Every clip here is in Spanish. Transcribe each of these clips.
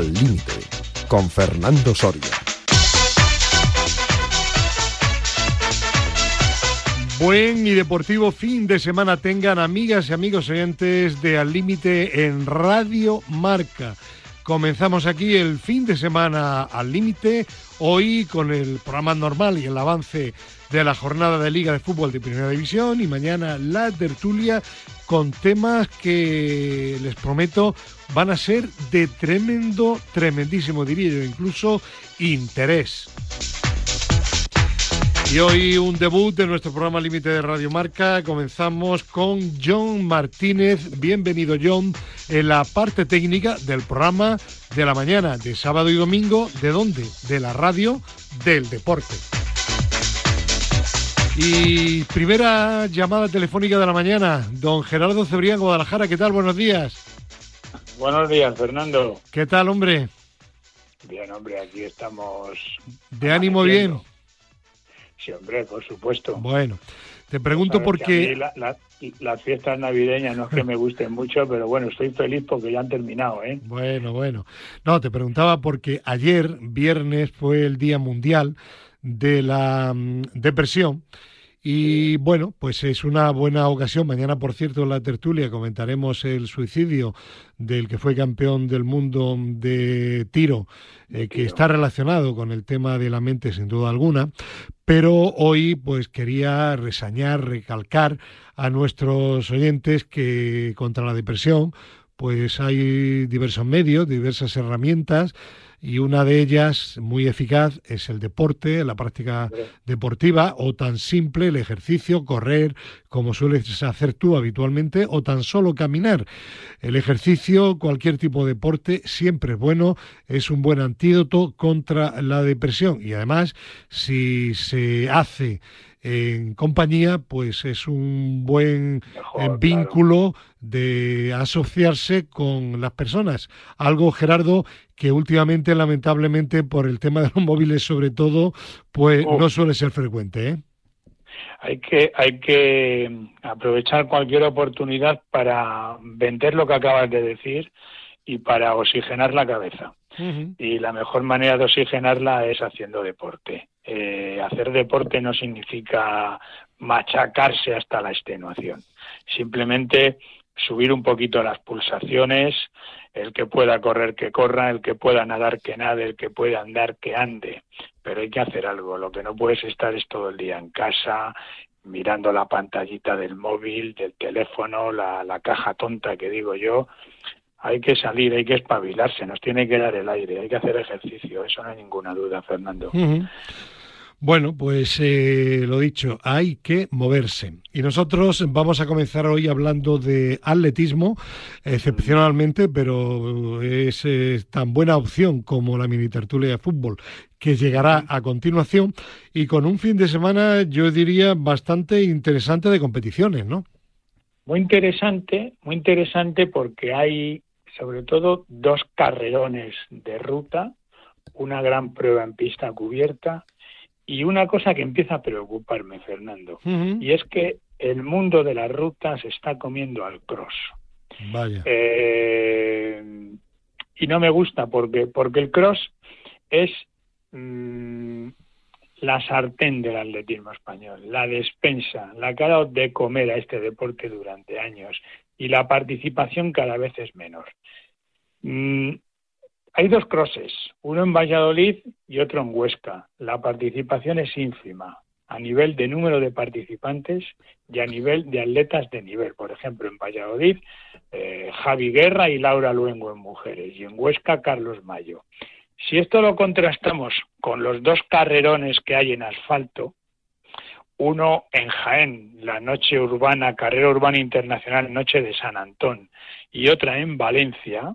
Al Límite, con Fernando Soria. Buen y deportivo fin de semana tengan amigas y amigos oyentes de Al Límite en Radio Marca. Comenzamos aquí el fin de semana al límite, hoy con el programa normal y el avance de la jornada de Liga de Fútbol de Primera División y mañana la tertulia con temas que les prometo van a ser de tremendo, tremendísimo, diría yo, incluso interés. Y hoy un debut de nuestro programa Límite de Radio Marca. Comenzamos con John Martínez. Bienvenido John en la parte técnica del programa de la mañana de sábado y domingo. ¿De dónde? De la radio del deporte. Y primera llamada telefónica de la mañana, don Gerardo Cebrián, Guadalajara. ¿Qué tal? Buenos días. Buenos días, Fernando. ¿Qué tal, hombre? Bien, hombre, aquí estamos. ¿De ánimo bien? Sí, hombre, por supuesto. Bueno, te pregunto por qué... las fiestas navideñas no es que me gusten mucho, pero bueno, estoy feliz porque ya han terminado, ¿eh? Bueno, bueno. No, te preguntaba porque ayer, viernes, fue el Día Mundial de la mm, Depresión y bueno, pues es una buena ocasión. Mañana, por cierto, en la tertulia comentaremos el suicidio del que fue campeón del mundo de tiro, eh, que está relacionado con el tema de la mente sin duda alguna. Pero hoy, pues quería resañar, recalcar a nuestros oyentes que contra la depresión, pues hay diversos medios, diversas herramientas y una de ellas muy eficaz es el deporte, la práctica deportiva o tan simple el ejercicio, correr como sueles hacer tú habitualmente o tan solo caminar. El ejercicio, cualquier tipo de deporte siempre es bueno, es un buen antídoto contra la depresión. Y además si se hace en compañía, pues es un buen vínculo de asociarse con las personas. Algo, Gerardo, que últimamente, lamentablemente, por el tema de los móviles sobre todo, pues no suele ser frecuente. ¿eh? Hay que, hay que aprovechar cualquier oportunidad para vender lo que acabas de decir y para oxigenar la cabeza. Y la mejor manera de oxigenarla es haciendo deporte. Eh, hacer deporte no significa machacarse hasta la extenuación. Simplemente subir un poquito las pulsaciones, el que pueda correr que corra, el que pueda nadar que nade, el que pueda andar que ande, pero hay que hacer algo. Lo que no puedes estar es todo el día en casa mirando la pantallita del móvil, del teléfono, la, la caja tonta que digo yo. Hay que salir, hay que espabilarse, nos tiene que dar el aire, hay que hacer ejercicio, eso no hay ninguna duda, Fernando. Bueno, pues eh, lo dicho, hay que moverse. Y nosotros vamos a comenzar hoy hablando de atletismo, excepcionalmente, pero es, tan buena opción como la mini tertulia de fútbol, que llegará a continuación y con un fin de semana, yo diría, bastante interesante de competiciones, ¿no? Muy interesante, muy interesante porque hay sobre todo dos carrerones de ruta, una gran prueba en pista cubierta y una cosa que empieza a preocuparme, Fernando, y es que el mundo de las rutas está comiendo al cross. Vaya. Eh, y no me gusta porque, porque el cross es mm, la sartén del atletismo español, la despensa, la que ha dado de comer a este deporte durante años y la participación cada vez es menor. Mm, hay dos crosses, uno en Valladolid y otro en Huesca. La participación es ínfima a nivel de número de participantes y a nivel de atletas de nivel. Por ejemplo, en Valladolid, eh, Javi Guerra y Laura Luengo en mujeres y en Huesca, Carlos Mayo. Si esto lo contrastamos con los dos carrerones que hay en asfalto, uno en Jaén, la noche urbana, carrera urbana internacional, noche de San Antón, y otra en Valencia,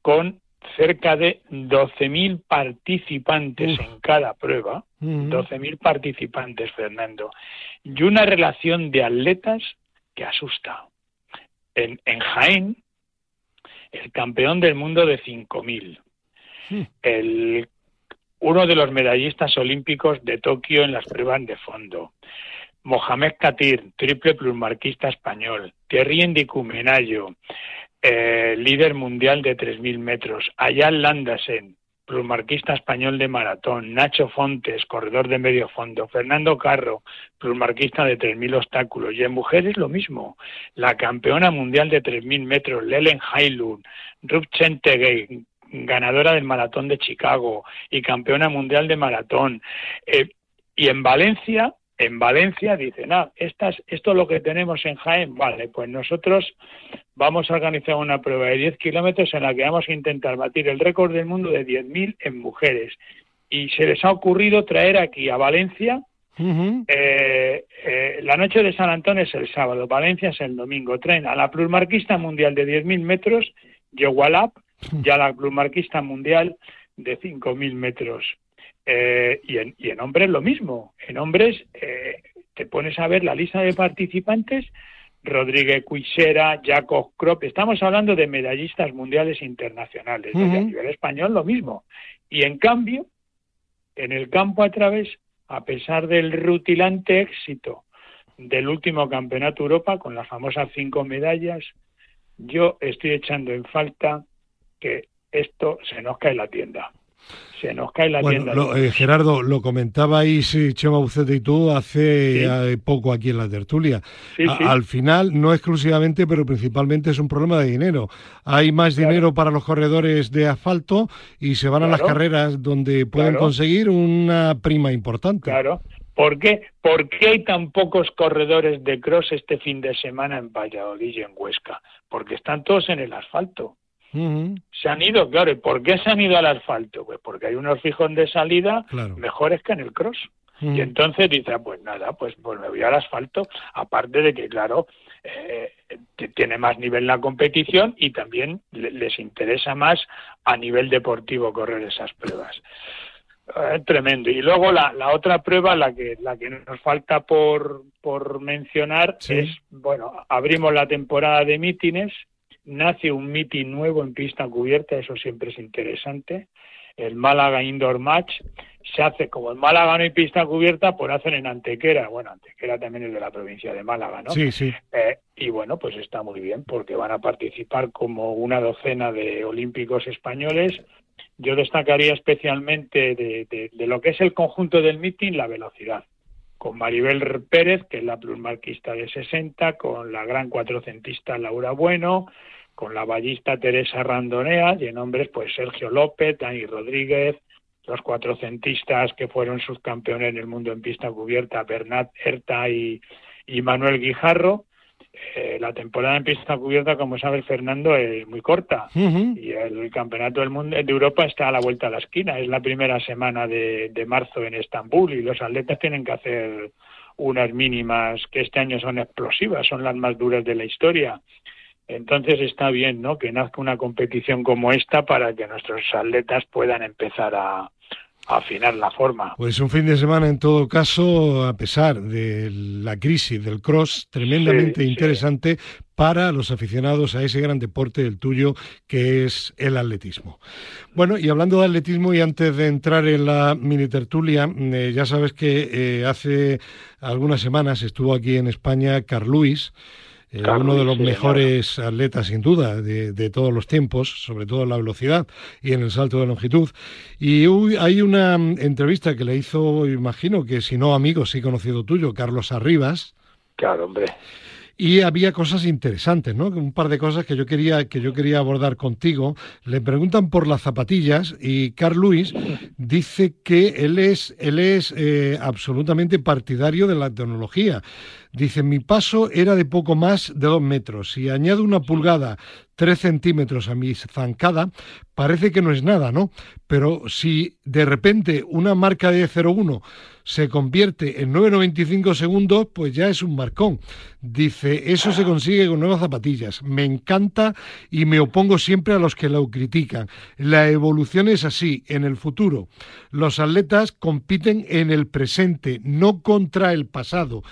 con cerca de 12.000 participantes en cada prueba, 12.000 participantes, Fernando, y una relación de atletas que asusta. En, en Jaén, el campeón del mundo de 5.000, el, uno de los medallistas olímpicos de Tokio en las pruebas de fondo, Mohamed Katir, triple plusmarquista español, Thierry Endicumenayo, eh, líder mundial de 3.000 metros. Ayal Landasen, plusmarquista español de maratón. Nacho Fontes, corredor de medio fondo. Fernando Carro, plusmarquista de 3.000 obstáculos. Y en mujeres lo mismo. La campeona mundial de 3.000 metros, Lelen Hailun. Rup Chentegei, ganadora del maratón de Chicago y campeona mundial de maratón. Eh, y en Valencia, en Valencia dicen, ah, estas, esto es lo que tenemos en Jaén, vale, pues nosotros vamos a organizar una prueba de 10 kilómetros en la que vamos a intentar batir el récord del mundo de 10.000 en mujeres. Y se les ha ocurrido traer aquí a Valencia, eh, eh, la noche de San Antonio es el sábado, Valencia es el domingo, traen a la plusmarquista mundial de 10.000 metros, Yewalap, y a la plusmarquista mundial de 5.000 metros. Eh, y, en, y en hombres lo mismo. En hombres eh, te pones a ver la lista de participantes, Rodríguez Cuisera, Jacob Krop, estamos hablando de medallistas mundiales internacionales. a nivel español lo mismo. Y en cambio, en el campo a través, a pesar del rutilante éxito del último campeonato Europa, con las famosas cinco medallas, yo estoy echando en falta que esto se nos cae la tienda se nos cae la tienda. Eh, Gerardo, lo comentabais Chema Bucete y tú hace eh, poco aquí en la tertulia. Al final, no exclusivamente, pero principalmente es un problema de dinero. Hay más dinero para los corredores de asfalto y se van a las carreras donde pueden conseguir una prima importante. Claro. ¿Por qué? ¿Por qué hay tan pocos corredores de cross este fin de semana en Valladolid y en Huesca? Porque están todos en el asfalto. Se han ido, claro. ¿Y por qué se han ido al asfalto? Pues porque hay unos fijos de salida mejores que en el cross. Y entonces dice, ah, pues nada, pues, pues me voy al asfalto. Aparte de que, claro, eh, tiene más nivel la competición y también les interesa más a nivel deportivo correr esas pruebas. Eh, tremendo. Y luego la, la, otra prueba, la que, la que nos falta por, por mencionar, es, bueno, abrimos la temporada de mítines nace un meeting nuevo en pista cubierta, eso siempre es interesante. El Málaga Indoor Match se hace como el Málaga no hay pista cubierta, pues hacen en Antequera. Bueno, Antequera también es de la provincia de Málaga, ¿no? Sí, sí. Eh, y bueno, pues está muy bien porque van a participar como una docena de olímpicos españoles. Yo destacaría especialmente de, de lo que es el conjunto del meeting la velocidad con Maribel Pérez, que es la plusmarquista de 60, con la gran cuatrocentista Laura Bueno, con la ballista Teresa Randonea, y en hombres pues Sergio López, Dani Rodríguez, los cuatrocentistas que fueron subcampeones en el mundo en pista cubierta, Bernat Herta y, y Manuel Guijarro, eh, la temporada en pista cubierta, como sabe Fernando, es muy corta y el campeonato del mundo de Europa está a la vuelta de la esquina. Es la primera semana de, de marzo en Estambul y los atletas tienen que hacer unas mínimas que este año son explosivas, son las más duras de la historia. Entonces está bien, ¿no? Que nazca una competición como esta para que nuestros atletas puedan empezar a, afinar la forma. Pues un fin de semana en todo caso, a pesar de la crisis del cross, tremendamente interesante para los aficionados a ese gran deporte del tuyo que es el atletismo. Bueno, y hablando de atletismo y antes de entrar en la mini tertulia, eh, ya sabes que eh, hace algunas semanas estuvo aquí en España Carl Luis, eh, uno de los mejores atletas, sin duda, de, todos los tiempos, sobre todo en la velocidad y en el salto de longitud. Y hay una mm, entrevista que le hizo, imagino que si no amigo, sí conocido tuyo, Carlos Arribas. Claro, hombre. Y había cosas interesantes, ¿no? Un par de cosas que yo quería que yo quería abordar contigo. Le preguntan por las zapatillas y Carl Luis dice que él es él es eh, absolutamente partidario de la tecnología. Dice, mi paso era de poco más de dos metros. Si añado una pulgada, tres centímetros a mi zancada, parece que no es nada, ¿no? Pero si de repente una marca de 0,1 se convierte en 9,95 segundos, pues ya es un marcón. Dice, eso se consigue con nuevas zapatillas. Me encanta y me opongo siempre a los que lo critican. La evolución es así. En el futuro, los atletas compiten en el presente, no contra el pasado.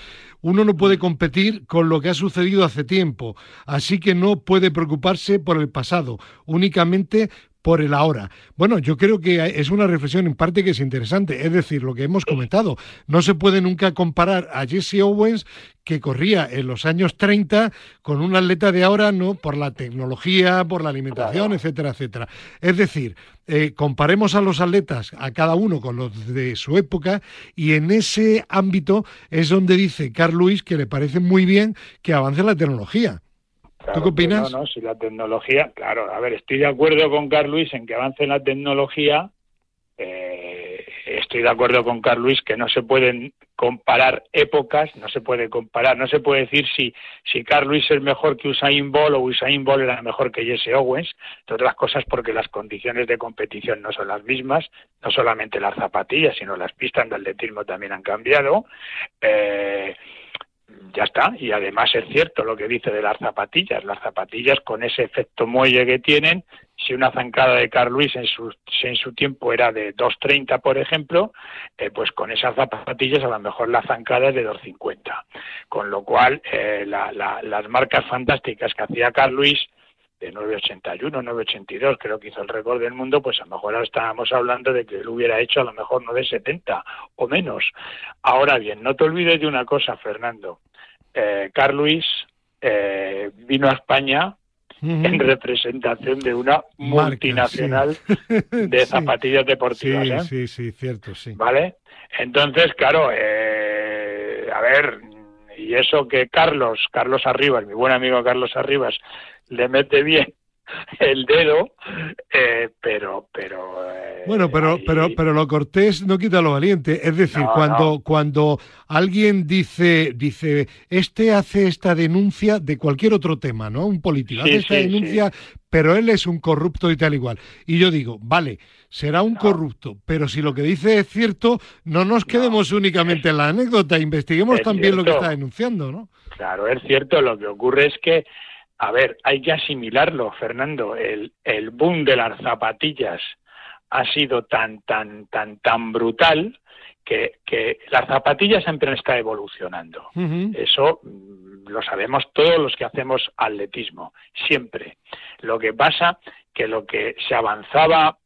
Uno no puede competir con lo que ha sucedido hace tiempo, así que no puede preocuparse por el pasado, únicamente por el ahora. Bueno, yo creo que es una reflexión en parte que es interesante, es decir, lo que hemos comentado, no se puede nunca comparar a Jesse Owens que corría en los años 30 con un atleta de ahora, no por la tecnología, por la alimentación, etcétera, etcétera. Es decir, eh, comparemos a los atletas, a cada uno con los de su época, y en ese ámbito es donde dice Carl Luis que le parece muy bien que avance la tecnología. ¿Tú qué opinas? No, no, si la tecnología, claro, a ver, estoy de acuerdo con Carl Luis en que avance la tecnología, eh, estoy de acuerdo con Carl Luis que no se pueden comparar épocas, no se puede comparar, no se puede decir si, si Carl Luis es mejor que Usain Bolt o Usain Bolt era mejor que Jesse Owens, entre otras cosas porque las condiciones de competición no son las mismas, no solamente las zapatillas, sino las pistas de atletismo también han cambiado. Eh, ya está. Y además es cierto lo que dice de las zapatillas. Las zapatillas con ese efecto muelle que tienen, si una zancada de Carl Luis en su, en su tiempo era de 2.30, por ejemplo, eh, pues con esas zapatillas a lo mejor la zancada es de 2.50. Con lo cual, eh, las marcas fantásticas que hacía Carl Luis, de 981, 982, creo que hizo el récord del mundo, pues a lo mejor ahora estábamos hablando de que él hubiera hecho a lo mejor no de 70 o menos. Ahora bien, no te olvides de una cosa, Fernando. Eh, Carl Luis eh, vino a España en representación de una multinacional de zapatillas deportivas. Sí, ¿eh? sí, sí, cierto, sí. ¿Vale? Entonces, claro, eh, a ver, y eso que Carlos, Carlos Arribas, mi buen amigo Carlos Arribas, le mete bien el dedo, eh, pero, pero. Eh, bueno, pero, pero, pero lo cortés no quita lo valiente. Es decir, cuando, cuando alguien dice, dice, este hace esta denuncia de cualquier otro tema, ¿no? Un político hace esta denuncia, pero él es un corrupto y tal igual. Y yo digo, vale, será un corrupto, pero si lo que dice es cierto, no nos quedemos únicamente en la anécdota, investiguemos también lo que está denunciando, ¿no? Claro, es cierto. Lo que ocurre es que a ver, hay que asimilarlo, Fernando. El, el boom de las zapatillas ha sido tan, tan, tan, tan brutal que, que las zapatillas siempre están evolucionando. Eso mm, lo sabemos todos los que hacemos atletismo, siempre. Lo que pasa que lo que se avanzaba,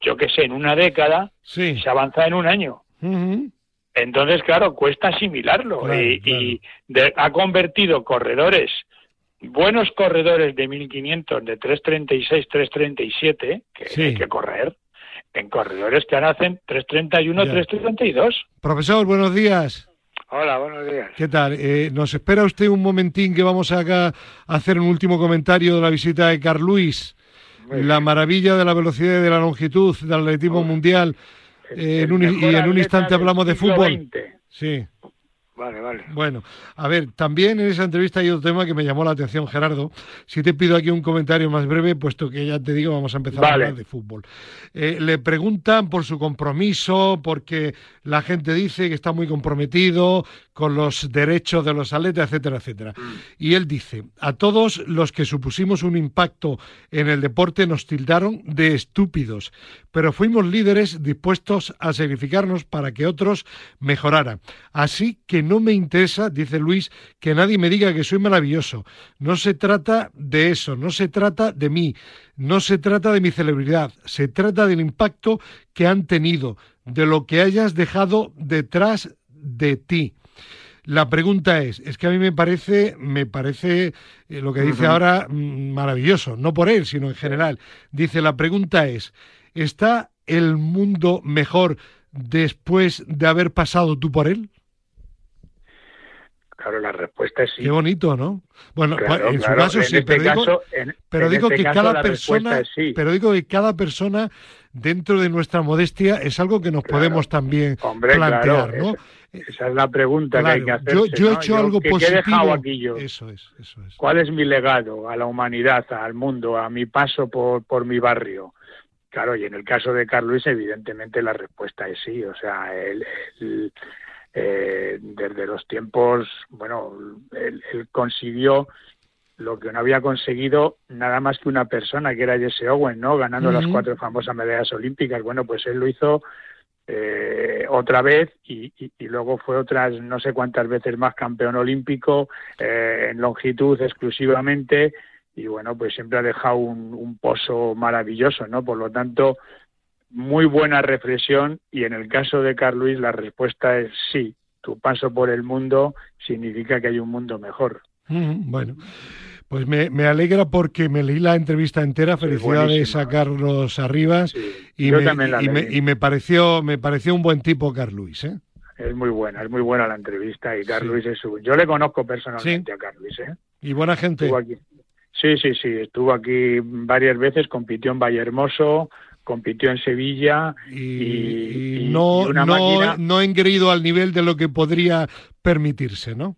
yo qué sé, en una década, se avanza en un año. Entonces, claro, cuesta asimilarlo y, ha convertido corredores buenos corredores de 1500, de 336, 337, que hay que correr, en corredores que hacen 331, 332. Profesor, buenos días. Hola, buenos días. ¿Qué tal? Eh, ¿Nos espera usted un momentín que vamos acá a hacer un último comentario de la visita de Carl Luis? la maravilla de la velocidad y de la longitud del atletismo mundial. Eh, y en un instante hablamos de fútbol. Sí. Vale, vale. Bueno, a ver, también en esa entrevista hay otro tema que me llamó la atención, Gerardo. Si te pido aquí un comentario más breve, puesto que ya te digo, vamos a empezar a hablar de fútbol. Eh, le preguntan por su compromiso, porque la gente dice que está muy comprometido con los derechos de los atletas, etcétera, etcétera. Y él dice, a todos los que supusimos un impacto en el deporte nos tildaron de estúpidos, pero fuimos líderes dispuestos a sacrificarnos para que otros mejoraran. Así que no me interesa, dice Luis, que nadie me diga que soy maravilloso. No se trata de eso, no se trata de mí, no se trata de mi celebridad, se trata del impacto que han tenido, de lo que hayas dejado detrás de ti. La pregunta es, es que a mí me parece, me parece eh, lo que dice ahora mm, maravilloso, no por él, sino en general. Dice, la pregunta es, ¿está el mundo mejor después de haber pasado tú por él? Claro, la respuesta es sí. Qué bonito, ¿no? Bueno, en su caso sí, pero, digo, pero digo que cada persona, pero digo que cada persona dentro de nuestra modestia es algo que nos podemos también plantear, ¿no? Esa, es la pregunta que hay que hacer. Yo, he hecho algo positivo. Aquí Eso es, eso es. ¿Cuál es mi legado a la humanidad, al mundo, a mi paso por, por mi barrio? Claro, y en el caso de Carlos, evidentemente la respuesta es sí. O sea, el, eh, desde los tiempos, bueno, él, consiguió lo que no había conseguido nada más que una persona, que era Jesse Owen, ¿no? Ganando las cuatro famosas medallas olímpicas. Bueno, pues él lo hizo eh, otra vez y, luego fue otras no sé cuántas veces más campeón olímpico eh, en longitud exclusivamente y bueno, pues siempre ha dejado un, un pozo maravilloso, ¿no? Por lo tanto, muy buena reflexión y en el caso de Carl Luis la respuesta es sí. Tu paso por el mundo significa que hay un mundo mejor. Mm, Bueno, pues me, me alegra porque me leí la entrevista entera. Felicidades a Carlos Arribas Sí, y, yo me, también la y, me, y me pareció me pareció un buen tipo Carl Luis, ¿eh? Es muy buena, es muy buena la entrevista y Carl Sí. Luis es su... Yo le conozco personalmente a Carl Luis, ¿eh? Y buena gente. Estuvo aquí. Sí, sí, sí, estuvo aquí varias veces, compitió en Vallehermoso, compitió en Sevilla Y, y- no, una no, máquina- no engreído al nivel de lo que podría permitirse, ¿no?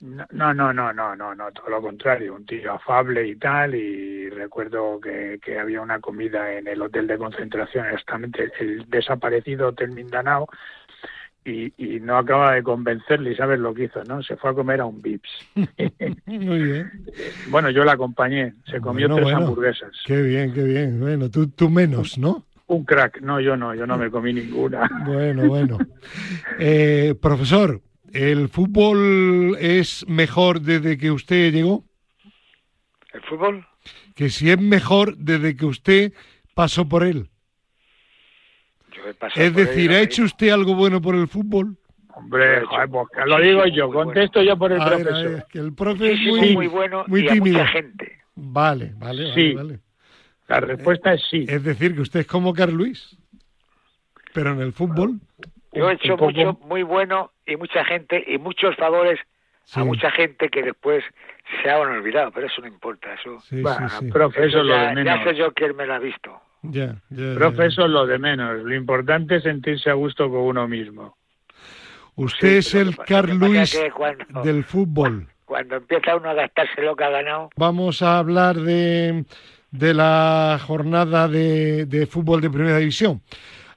No, no, no, no, no, no, todo lo contrario, un tío afable y tal, y recuerdo que, que había una comida en el hotel de concentración, exactamente el desaparecido Hotel Mindanao, y, y no acaba de convencerle, y sabes lo que hizo, ¿no? Se fue a comer a un Vips. Muy bien. bueno, yo la acompañé, se comió Bueno, tres bueno. hamburguesas. Qué bien, qué bien. Bueno, tú, tú menos, ¿no? Un crack, no, yo no, yo no me comí ninguna. Bueno, bueno. Eh, profesor, ¿el fútbol es mejor desde que usted llegó? ¿El fútbol? Que si es mejor desde que usted pasó por él. Yo he pasado Es por decir, ¿ha he hecho usted algo bueno por el fútbol? Hombre, joder, pues que lo digo yo, Muy bueno. contesto yo por el A profesor. ver, que el profe es muy, muy bueno muy y a mucha gente. Vale, vale, vale, Sí. vale. La respuesta es sí. Es decir, que usted es como Carl Luis. Pero en el fútbol, Yo he hecho poco- mucho, muy bueno y mucha gente y muchos favores Sí. a mucha gente que después se han olvidado, pero eso no importa, eso. sí, Bueno, sí, sí. profe, eso es lo ya, de ya menos. sé yo quién me lo ha visto. Ya, ya, Profe, ya. eso es lo de menos. Lo importante es sentirse a gusto con uno mismo. Usted Sí, es el Carl Luis cuando, del fútbol. cuando empieza uno a gastarse lo que ha ganado, Vamos a hablar de, de la jornada de, de fútbol de primera división.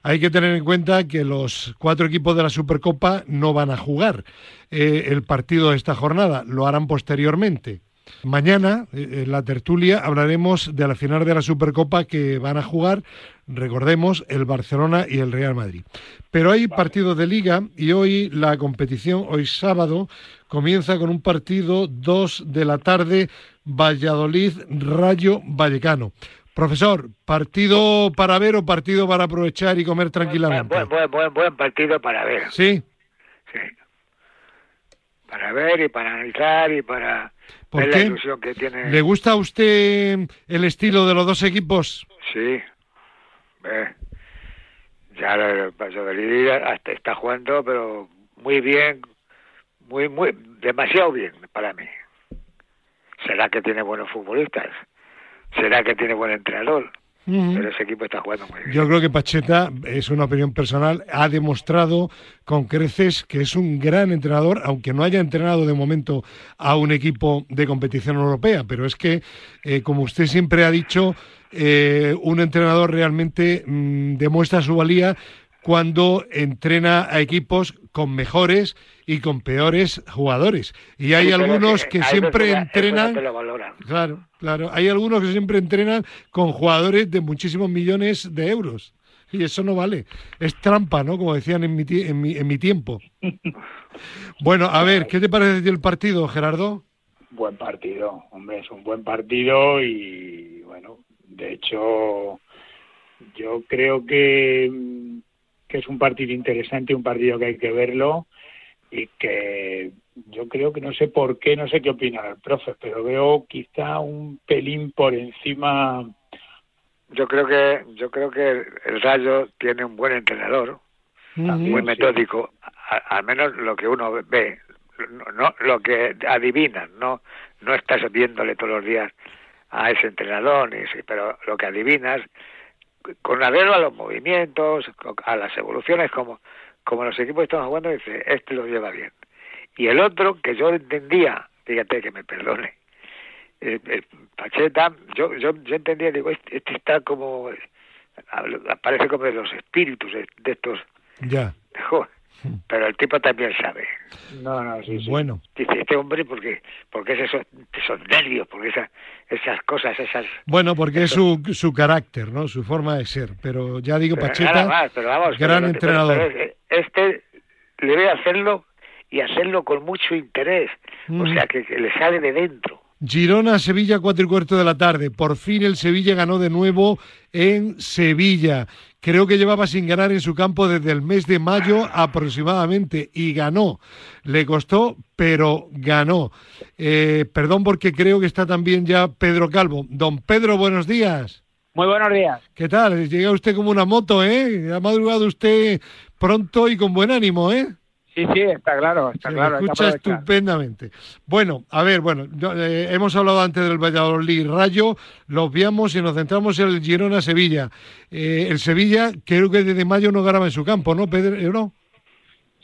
Hay que tener en cuenta que los cuatro equipos de la Supercopa no van a jugar eh, el partido de esta jornada, lo harán posteriormente. Mañana, eh, en la tertulia, hablaremos de la final de la Supercopa que van a jugar, recordemos, el Barcelona y el Real Madrid. Pero hay partidos de liga y hoy la competición, hoy sábado, comienza con un partido 2 de la tarde, Valladolid Rayo Vallecano. Profesor, ¿partido para ver o partido para aprovechar y comer tranquilamente? buen, buen, buen, buen partido para ver. Sí, Sí. Para ver y para analizar y para ¿Por ver qué? la ilusión que tiene. ¿le gusta a usted el estilo de los dos equipos? Sí. Ve. Ya el Valladolid hasta está jugando, pero muy bien, muy, muy, demasiado bien para mí. ¿Será que tiene buenos futbolistas? ¿Será que tiene buen entrenador? Pero ese equipo está jugando muy bien. Yo creo que Pacheta, es una opinión personal, ha demostrado con creces que es un gran entrenador, aunque no haya entrenado de momento a un equipo de competición europea. Pero es que, eh, como usted siempre ha dicho, eh, un entrenador realmente mm, demuestra su valía cuando entrena a equipos con mejores y con peores jugadores. Y hay Sí, algunos que siempre que no entrenan... Claro, claro. Hay algunos que siempre entrenan con jugadores de muchísimos millones de euros. Y eso no vale. Es trampa, ¿no? Como decían en mi, en mi, en mi tiempo. Bueno, a ver, ¿qué te parece el partido, Gerardo? Buen partido, hombre, es un buen partido y bueno, de hecho, yo creo que, que es un partido interesante, un partido que hay que verlo y que yo creo que no sé por qué, no sé qué opina el profe, pero veo quizá un pelín por encima. Yo creo que yo creo que el Rayo tiene un buen entrenador, También. muy sí. metódico, a- al menos lo que uno ve, no, no lo que adivinas, no no estás viéndole todos los días a ese entrenador, ni sí, pero lo que adivinas con verlo a los movimientos, a las evoluciones, como como los equipos están jugando, dice, este lo lleva bien. Y el otro, que yo entendía, fíjate que me perdone, el, el Pacheta, yo, yo, yo entendía, digo, este, este está como, aparece como de los espíritus de, de estos, Ya. pero el tipo también sabe. No, no, sí, sí. Bueno, Dice, este hombre, ¿por qué? Porque es esos, esos nervios, porque esa, esas cosas, esas... bueno, porque es su, su carácter, ¿no? Su forma de ser. Pero ya digo, Pero Pacheta, nada más, pero vamos, gran pero- entrenador. pero- pero este le voy a hacerlo y hacerlo con mucho interés, o Mm. sea, que, que le sale de dentro. Girona-Sevilla, cuatro y cuarto de la tarde. Por fin el Sevilla ganó de nuevo en Sevilla. Creo que llevaba sin ganar en su campo desde el mes de mayo aproximadamente y ganó. Le costó, pero ganó. Eh, perdón porque creo que está también ya Pedro Calvo. Don Pedro, buenos días. Muy buenos días. ¿Qué tal? Llega usted como una moto, ¿eh? Ha madrugado usted pronto y con buen ánimo, ¿eh? Sí, sí, está claro, está Se claro. escucha estupendamente. Bueno, a ver, bueno, eh, hemos hablado antes del Valladolid Rayo, lo obviamos y nos centramos en el Girona Sevilla. Eh, el Sevilla, creo que desde mayo no ganaba en su campo, ¿no, Pedro?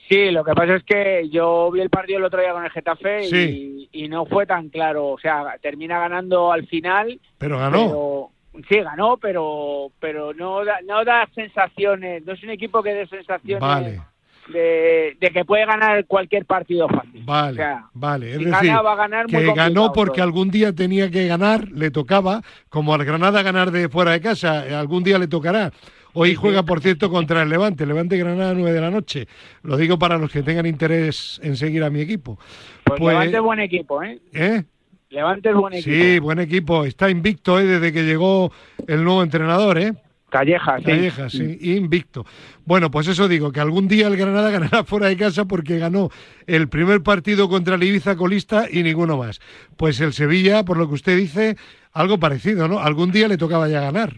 Sí, lo que pasa es que yo vi el partido el otro día con el Getafe y, y, no fue tan claro. O sea, termina ganando al final. Pero ganó. Pero, sí, ganó, pero pero no da, no da sensaciones. No es un equipo que dé sensaciones. Vale de, de, que puede ganar cualquier partido fácil. Vale, o sea, vale. Es si decir, gana, va a ganar que muy ganó porque todo. algún día tenía que ganar, le tocaba, como al Granada ganar de fuera de casa, algún día le tocará. Hoy juega, por cierto, contra el Levante, Levante Granada a 9 de la noche. Lo digo para los que tengan interés en seguir a mi equipo. Pues, pues Levante es buen equipo, ¿eh? ¿Eh? Levante es buen equipo. Sí, buen equipo. Está invicto ¿eh? desde que llegó el nuevo entrenador, ¿eh? Calleja, sí. Calleja, sí, invicto. Bueno, pues eso digo, que algún día el Granada ganará fuera de casa porque ganó el primer partido contra el Ibiza colista y ninguno más. Pues el Sevilla, por lo que usted dice, algo parecido, ¿no? Algún día le tocaba ya ganar.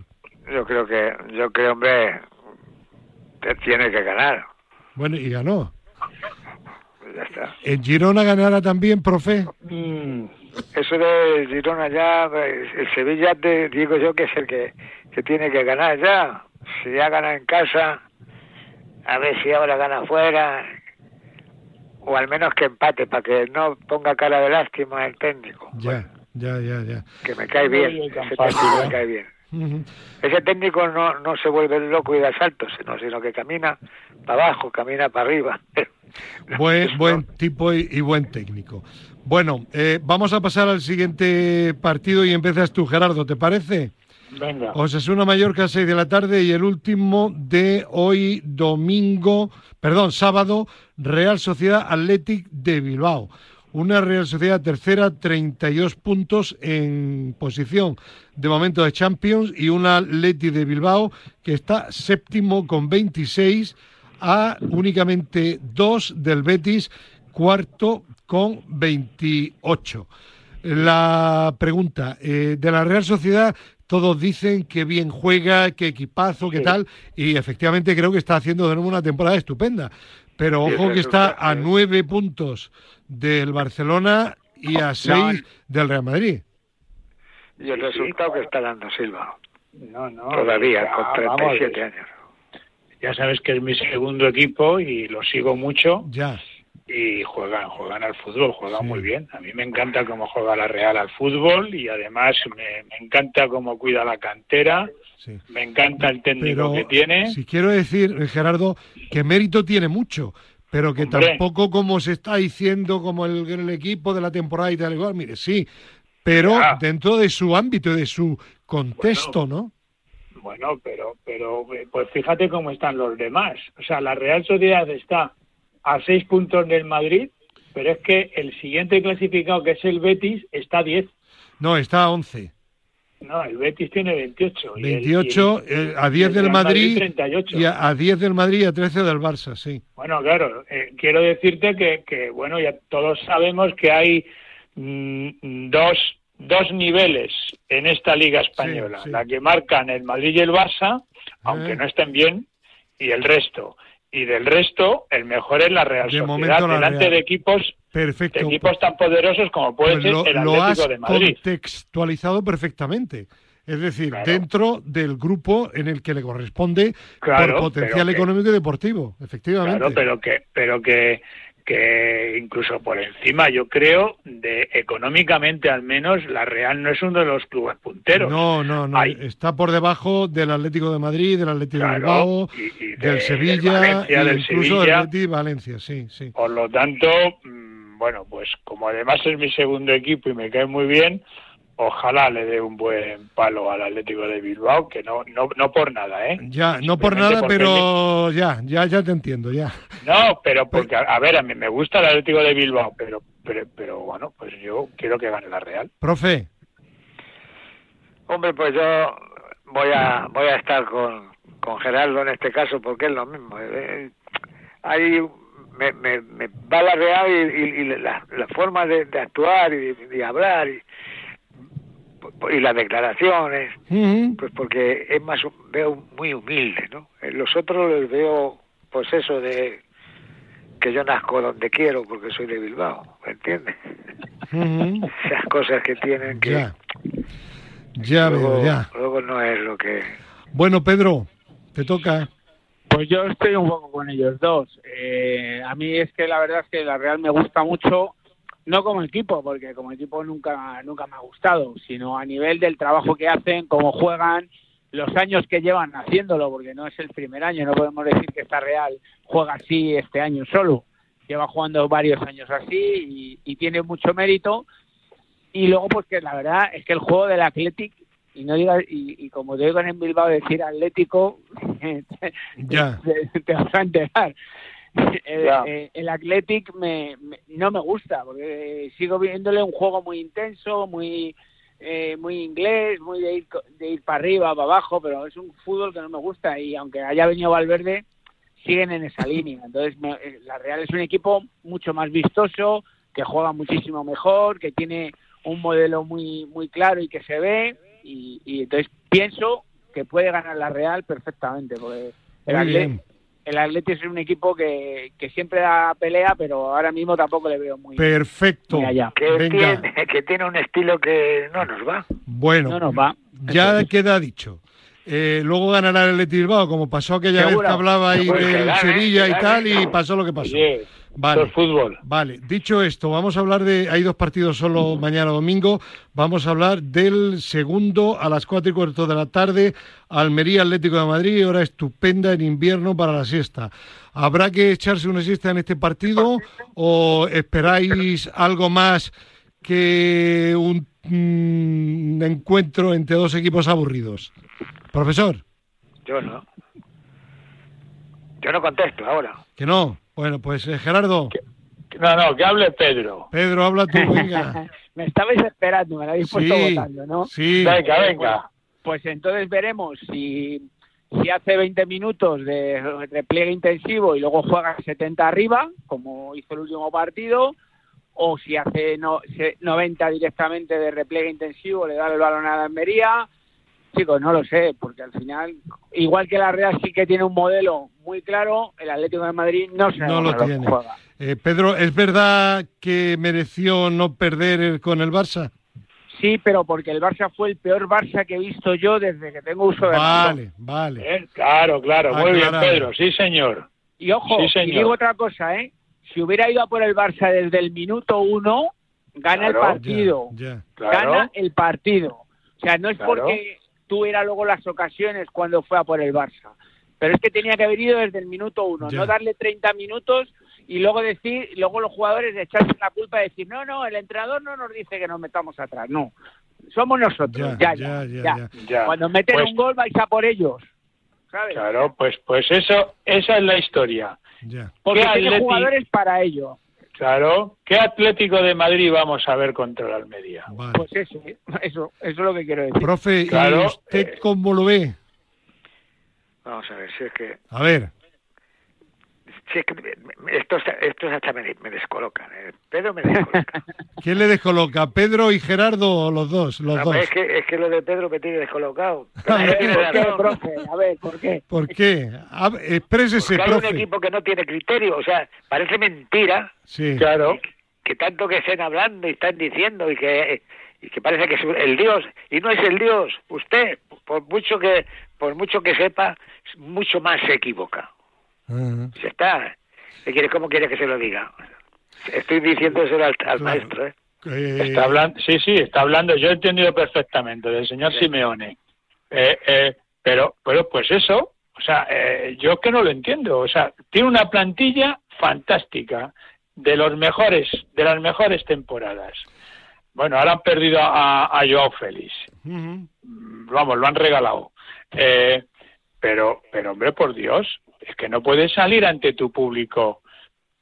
Yo creo que, yo creo, hombre, tiene que ganar. Bueno, y ganó. Ya está. ¿En Girona ganará también, profe? Mm, eso de Girona ya, el Sevilla, te digo yo que es el que que tiene que ganar ya. Si ya gana en casa, a ver si ahora gana fuera, o al menos que empate, para que no ponga cara de lástima el técnico. Ya, bueno, ya, ya, ya. Que me cae bien, ese técnico me cae bien. Uh -huh. Ese técnico no, no se vuelve loco y da saltos, sino, sino que camina para abajo, camina para arriba. buen, buen tipo y, y, buen técnico. Bueno, eh, vamos a pasar al siguiente partido y empiezas tú, Gerardo, ¿te parece? Venga. Osasuna Mallorca, 6 de la tarde y el último de hoy, domingo, perdón, sábado, Real Sociedad Athletic de Bilbao. Una Real Sociedad tercera, 32 puntos en posición de momento de Champions y una Athletic de Bilbao que está séptimo con 26 a únicamente dos del Betis, cuarto con 28. La pregunta eh, de la Real Sociedad, todos dicen que bien juega, que equipazo, que sí. tal, y efectivamente creo que está haciendo de nuevo una temporada estupenda. Pero ojo que está a nueve puntos del Barcelona y a seis del Real Madrid. Y el resultado que está dando Silva. No, no. Todavía, ya, con 37 vamos, años. Ya sabes que es mi segundo equipo y lo sigo mucho. Ya y juegan juegan al fútbol, juegan sí. muy bien. A mí me encanta cómo juega la Real al fútbol y además me, me encanta cómo cuida la cantera. Sí. Me encanta el técnico pero, que tiene. Si quiero decir, Gerardo, que mérito tiene mucho, pero que Hombre. tampoco como se está diciendo como el, el, equipo de la temporada y tal igual, mire, sí, pero dentro de su ámbito, de su contexto, ¿no? Bueno, pero, pero pues fíjate cómo están los demás. O sea, la Real Sociedad está a seis puntos del Madrid, pero es que el siguiente clasificado, que es el Betis, está a 10. No, está a 11. No, el Betis tiene 28. y el- 28 y el- eh, a y 10 el del Real Madrid 38. y a, a 10 del Madrid y a 13 del Barça, sí. Bueno, claro, eh, quiero decirte que, que, bueno, ya todos sabemos que hay mm, dos, dos niveles en esta Liga Española. sí. La que marcan el Madrid y el Barça, aunque Eh. no estén bien, y el resto. Y del resto, el mejor es la Real De Sociedad, momento la delante Real. de equipos, de Perfecto. equipos tan poderosos como puede Pues ser lo, el lo has Atlético de Madrid. contextualizado perfectamente. Es decir, Claro. dentro del grupo en el que le corresponde Claro, por potencial pero que- económico y deportivo, efectivamente. Claro, pero que, pero que, que incluso por encima, yo creo, de económicamente al menos, la Real no es uno de los clubes punteros. No, no, no. Hay- Está por debajo del Atlético de Madrid, del Atlético de Bilbao, y- y de- del del Sevilla, Valencia, e del incluso Sevilla. del Betis y Valencia, sí, sí. Por lo tanto, mm, bueno, pues como además es mi segundo equipo y me cae muy bien, ojalá le dé un buen palo al Atlético de Bilbao, que no, no, no por nada, ¿eh? Ya, no por nada, pero ya, ya, ya te entiendo, ya. No, pero porque, a, a ver, a mí me gusta el Atlético de Bilbao, pero pero, pero bueno, pues yo quiero que gane la Real. Profe. Hombre, pues yo voy a voy a estar con, con Gerardo en este caso porque es lo mismo. Eh, ahí me, me, me va la Real y, la, la, forma de, actuar y de, hablar y, y las declaraciones, pues porque es más veo muy humilde, ¿no? En los otros les veo pues eso de que yo nazco donde quiero porque soy de Bilbao, ¿me entiendes? Esas cosas que tienen que... Ya, ya luego, ya. Luego no es lo que... Bueno, Pedro, te toca. Pues yo estoy un poco con ellos dos. Eh, a mí es que la verdad es que la Real me gusta mucho, no como equipo, porque como equipo nunca, nunca me ha gustado, sino a nivel del trabajo que hacen, cómo juegan, los años que llevan haciéndolo, porque no es el primer año, no podemos decir que esta Real juega así este año solo, lleva jugando varios años así y, tiene mucho mérito. Y luego, pues que la verdad es que el juego del Athletic, y no digas, y, como te digo en Bilbao decir Atlético, ya. te, vas a enterar. El, eh, el Athletic me, no me gusta, porque sigo viéndole un juego muy intenso, muy eh, muy inglés, muy de ir, de ir para arriba, para abajo, pero es un fútbol que no me gusta y aunque haya venido Valverde, siguen en esa línea. Entonces, eh, la Real es un equipo mucho más vistoso, que juega muchísimo mejor, que tiene un modelo muy muy claro y que se ve y, entonces pienso que puede ganar la Real perfectamente porque el, el Atleti es un equipo que, que, siempre da pelea, pero ahora mismo tampoco le veo muy, Perfecto. allá. Que, Tiene, que tiene un estilo que no nos va. Bueno, no nos va. ya queda dicho. Eh, luego ganará el Atleti Bilbao, como pasó aquella vez que hablaba ahí de Sevilla y tal, y pasó lo que pasó. Vale. fútbol. Vale, dicho esto, vamos a hablar de. Hay dos partidos solo mañana domingo. Vamos a hablar del segundo a las cuatro y cuarto de la tarde, Almería Atlético de Madrid, hora estupenda en invierno para la siesta. ¿Habrá que echarse una siesta en este partido o esperáis algo más que un mm, encuentro entre dos equipos aburridos? Profesor. Yo no. Yo no contesto ahora. Que no. Bueno, pues eh, Gerardo. no, no, que hable Pedro. Pedro, habla tú, venga. me estabais esperando, me la habéis puesto votando, ¿no? Sí. Venga, venga. Pues, entonces veremos si, si hace 20 minutos de repliegue intensivo y luego juega 70 arriba, como hizo el último partido, o si hace no, 90 directamente de repliegue intensivo, le da el balón a la Almería Chicos, no lo sé, porque al final, igual que la Real sí que tiene un modelo muy claro, el Atlético de Madrid no se no lo tiene. Eh, Pedro, ¿es verdad que mereció no perder con el Barça? Sí, pero porque el Barça fue el peor Barça que he visto yo desde que tengo uso de Vale, vale. Eh, claro, claro, muy bien, Pedro, sí, señor. Y ojo, y digo otra cosa, ¿eh? Si hubiera ido a por el Barça desde el minuto uno, gana el partido. Gana el partido. O sea, no es porque era luego las ocasiones cuando fue a por el Barça. Pero es que tenía que haber ido desde el minuto uno, no darle 30 minutos y luego decir, luego los jugadores echarse la culpa y decir, no, no, el entrenador no nos dice que nos metamos atrás, no. Somos nosotros, ya, ya, ya. Cuando meten pues un gol vais a por ellos. Claro, pues, pues eso, esa es la historia. Porque tiene jugadores para ello. Claro, ¿qué Atlético de Madrid vamos a ver contra el Almería? Pues eso, eso, eso es lo que quiero decir. Profe, ¿y usted eh, cómo lo ve? Vamos a ver, si es que... A ver esto, esto hasta me, me descolocan. Eh. Pedro me descoloca. ¿Quién le descoloca? ¿Pedro y Gerardo o los dos? Los dos. Es, que, es que lo de Pedro me tiene descolocado. ¿Por qué, profe? A ver, ¿por qué? ¿Por qué? exprésese, Porque hay un equipo que no tiene criterio. O sea, parece mentira. Sí. Claro. Que, tanto que estén hablando y están diciendo y que y que parece que es el Dios y no es el Dios. Usted, por mucho que por mucho que sepa, mucho más se equivoca. Se está. ¿Cómo quiere que se lo diga? Estoy diciendo eso al, maestro. ¿eh? Está hablando, sí, sí, está hablando. Yo he entendido perfectamente del señor Simeone. Eh, eh, pero, pero, pues eso, o sea, yo que no lo entiendo. O sea, tiene una plantilla fantástica de los mejores, de las mejores temporadas. Bueno, ahora han perdido a, a Joao Félix. Vamos, lo han regalado. pero, pero hombre, por Dios, es que no puedes salir ante tu público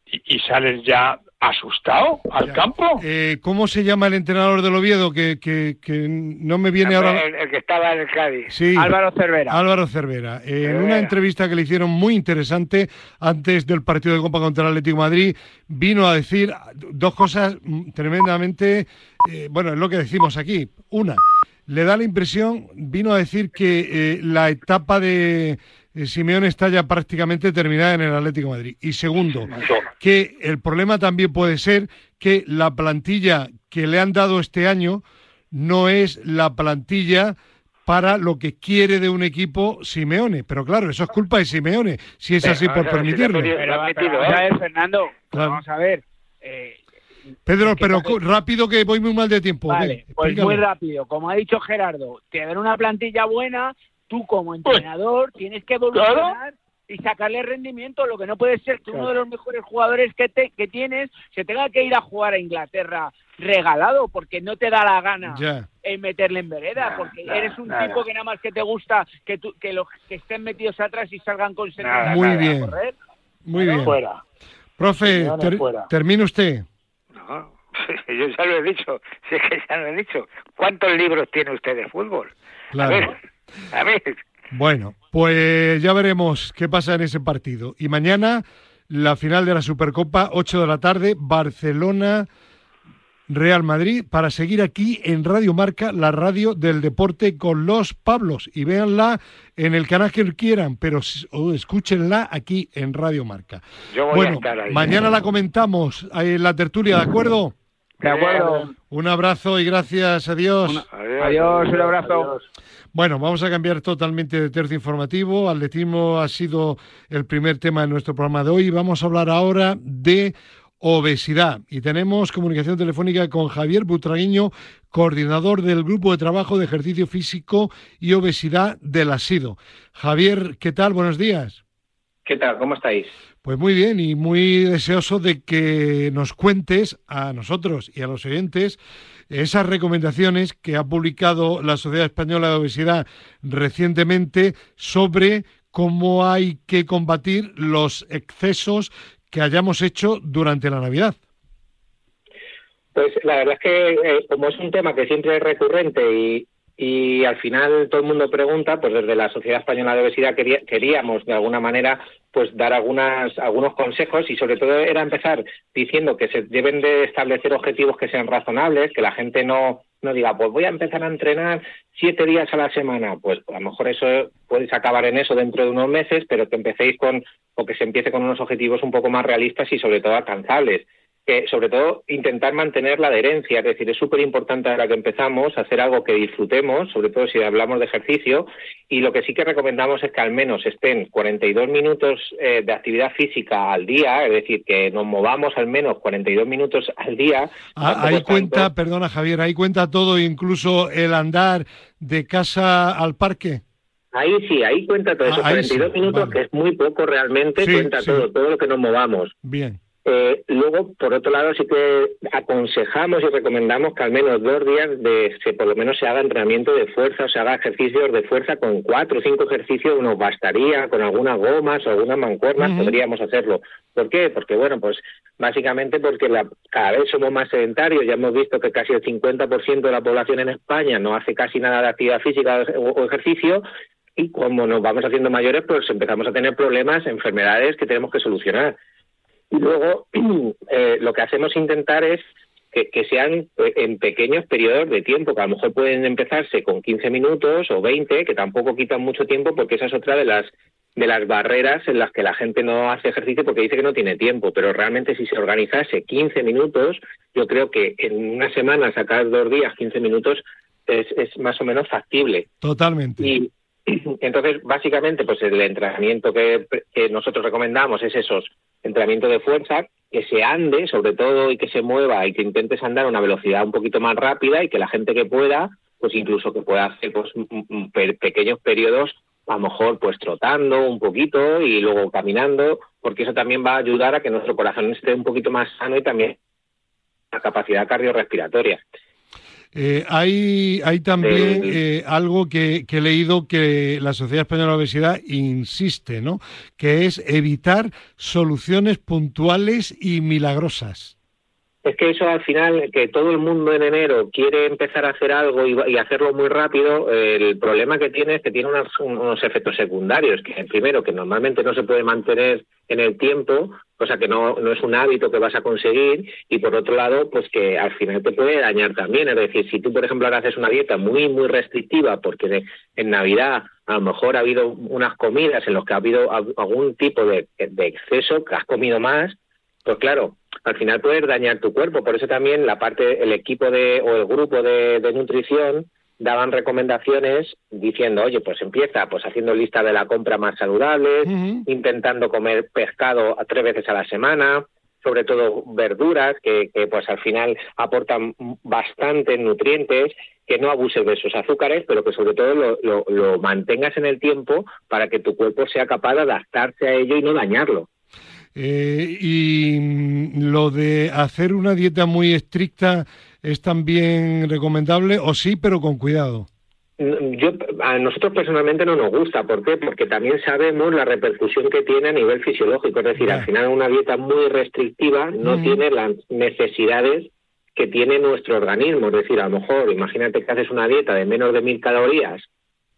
y, sales ya asustado al campo. Eh, ¿Cómo se llama el entrenador del Oviedo? Que, que, que no me viene ahora. El, que estaba en el Cádiz. Sí, Álvaro Cervera. Álvaro Cervera. en una entrevista que le hicieron muy interesante antes del partido de Copa contra el Atlético de Madrid, vino a decir dos cosas tremendamente. Eh, bueno, es lo que decimos aquí. Una, le da la impresión, vino a decir que eh, la etapa de eh, Simeone está ya prácticamente terminada en el Atlético de Madrid. Y segundo, que el problema también puede ser que la plantilla que le han dado este año no es la plantilla para lo que quiere de un equipo Simeone. Pero claro, eso es culpa de Simeone, si es así por permitirlo. Pero, Fernando, vamos a ver. Eh, Pedro, pero rápido que voy muy mal de tiempo. Vale, pues muy rápido. Como ha dicho Gerardo, tener una plantilla buena tú como entrenador tienes que evolucionar y sacarle rendimiento. Lo que no puede ser que uno de los mejores jugadores que, te, que tienes se tenga que ir a jugar a Inglaterra regalado porque no te da la gana en meterle en vereda, porque eres un tipo que nada más que te gusta que, que los que estén metidos atrás y salgan con Muy bien. Muy bien. Fuera. Profe, termine usted. No, yo ya lo he dicho, sí que ya lo he dicho. ¿Cuántos libros tiene usted de fútbol? Claro. A ver. Bueno, pues ya veremos qué pasa en ese partido. Y mañana la final de la Supercopa, 8 de la tarde, Barcelona. Real Madrid para seguir aquí en Radio Marca, la radio del deporte con los Pablos. Y véanla en el canal que quieran, pero escúchenla aquí en Radio Marca. bueno, mañana la comentamos en la tertulia, ¿de acuerdo? De acuerdo. Un abrazo y gracias. Adiós. adiós, un abrazo. Bueno, vamos a cambiar totalmente de tercio informativo. Atletismo ha sido el primer tema de nuestro programa de hoy. Vamos a hablar ahora de obesidad. Y tenemos comunicación telefónica con Javier Butragueño, coordinador del Grupo de Trabajo de Ejercicio Físico y Obesidad del ASIDO. Javier, ¿qué tal? Buenos días. ¿Qué tal? ¿Cómo estáis? Pues muy bien y muy deseoso de que nos cuentes a nosotros y a los oyentes esas recomendaciones que ha publicado la Sociedad Española de Obesidad recientemente sobre cómo hay que combatir los excesos que hayamos hecho durante la Navidad. Pues la verdad es que eh, como es un tema que siempre es recurrente y, y al final todo el mundo pregunta, pues desde la Sociedad Española de Obesidad queríamos de alguna manera pues dar algunas algunos consejos y sobre todo era empezar diciendo que se deben de establecer objetivos que sean razonables, que la gente no no diga, pues voy a empezar a entrenar siete días a la semana, pues a lo mejor eso puedes acabar en eso dentro de unos meses, pero que empecéis con o que se empiece con unos objetivos un poco más realistas y sobre todo alcanzables que sobre todo intentar mantener la adherencia, es decir, es súper importante ahora que empezamos hacer algo que disfrutemos, sobre todo si hablamos de ejercicio, y lo que sí que recomendamos es que al menos estén 42 minutos eh, de actividad física al día, es decir, que nos movamos al menos 42 minutos al día. Ah, ahí cuenta, perdona Javier, ahí cuenta todo, incluso el andar de casa al parque. Ahí sí, ahí cuenta todo eso, 42 minutos, que es muy poco realmente, cuenta todo, todo lo que nos movamos. Bien. Eh, luego, por otro lado, sí que aconsejamos y recomendamos que al menos dos días de que por lo menos se haga entrenamiento de fuerza, o se haga ejercicios de fuerza con cuatro o cinco ejercicios nos bastaría, con algunas gomas o algunas mancuernas podríamos hacerlo. ¿Por qué? Porque, bueno, pues básicamente porque la, cada vez somos más sedentarios, ya hemos visto que casi el 50% de la población en España no hace casi nada de actividad física o ejercicio, y como nos vamos haciendo mayores, pues empezamos a tener problemas, enfermedades que tenemos que solucionar. Y luego eh, lo que hacemos intentar es que, sean eh, en pequeños periodos de tiempo, que a lo mejor pueden empezarse con 15 minutos o 20, que tampoco quitan mucho tiempo, porque esa es otra de las de las barreras en las que la gente no hace ejercicio porque dice que no tiene tiempo, pero realmente si se organizase 15 minutos, yo creo que en una semana sacar dos días 15 minutos es, es más o menos factible. Totalmente. Y entonces, básicamente, pues el entrenamiento que, nosotros recomendamos es esos entrenamiento de fuerza, que se ande sobre todo y que se mueva y que intentes andar a una velocidad un poquito más rápida y que la gente que pueda, pues incluso que pueda hacer pues pequeños periodos, a lo mejor pues trotando un poquito y luego caminando, porque eso también va a ayudar a que nuestro corazón esté un poquito más sano y también la capacidad cardiorrespiratoria. Eh, hay, hay también eh, algo que, he leído que la Sociedad Española de Obesidad insiste, ¿no? Que es evitar soluciones puntuales y milagrosas. Es que eso al final, que todo el mundo en enero quiere empezar a hacer algo y, hacerlo muy rápido, el problema que tiene es que tiene unos, efectos secundarios, que primero que normalmente no se puede mantener en el tiempo, cosa que no, no es un hábito que vas a conseguir, y por otro lado, pues que al final te puede dañar también. Es decir, si tú, por ejemplo, ahora haces una dieta muy, muy restrictiva, porque en Navidad a lo mejor ha habido unas comidas en las que ha habido algún tipo de exceso, que has comido más, pues claro, al final puedes dañar tu cuerpo. Por eso también la parte, el equipo de, o el grupo de, nutrición daban recomendaciones diciendo, oye, pues empieza pues haciendo lista de la compra más saludable, intentando comer pescado tres veces a la semana, sobre todo verduras que, que pues al final aportan bastantes nutrientes, que no abuses de esos azúcares, pero que sobre todo lo, lo, lo mantengas en el tiempo para que tu cuerpo sea capaz de adaptarse a ello y no dañarlo. Eh, y mm, lo de hacer una dieta muy estricta es también recomendable, o sí, pero con cuidado. Yo, a nosotros personalmente no nos gusta. ¿Por qué? Porque también sabemos la repercusión que tiene a nivel fisiológico. Es decir, al final una dieta muy restrictiva no tiene las necesidades que tiene nuestro organismo. Es decir, a lo mejor, imagínate que haces una dieta de menos de mil calorías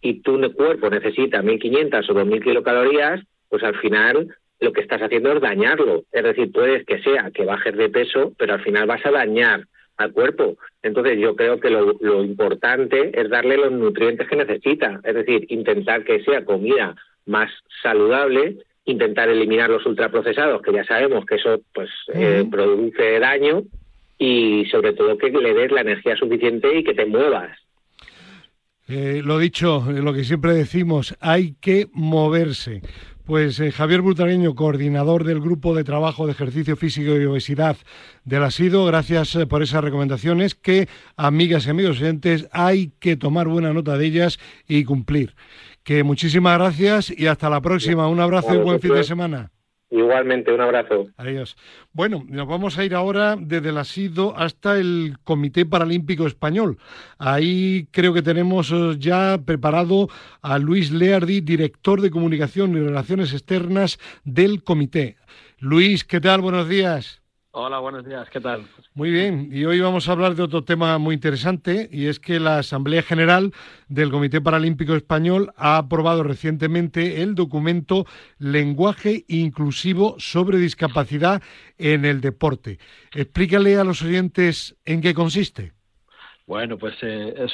y tu cuerpo necesita 1500 o 2000 kilocalorías, pues al final lo que estás haciendo es dañarlo. Es decir, puedes que sea que bajes de peso, pero al final vas a dañar al cuerpo. Entonces yo creo que lo, importante es darle los nutrientes que necesita. Es decir, intentar que sea comida más saludable, intentar eliminar los ultraprocesados, que ya sabemos que eso pues eh, produce daño, y sobre todo que le des la energía suficiente y que te muevas. Eh, lo dicho, lo que siempre decimos, hay que moverse. Pues eh, Javier Brutareño, coordinador del Grupo de Trabajo de Ejercicio Físico y Obesidad del ASIDO, gracias eh, por esas recomendaciones que, amigas y amigos oyentes, hay que tomar buena nota de ellas y cumplir. Que muchísimas gracias y hasta la próxima. Un abrazo y buen fin de semana. Igualmente, un abrazo. Adiós. Bueno, nos vamos a ir ahora desde el asido hasta el Comité Paralímpico Español. Ahí creo que tenemos eh, ya preparado a Luis Leardi, director de Comunicación y Relaciones Externas del Comité. Luis, ¿qué tal? Buenos días. Hola, buenos días, ¿qué tal? Muy bien, y hoy vamos a hablar de otro tema muy interesante, y es que la Asamblea General del Comité Paralímpico Español ha aprobado recientemente el documento Lenguaje Inclusivo sobre Discapacidad en el Deporte. Explícale a los oyentes en qué consiste. Bueno, pues eh, es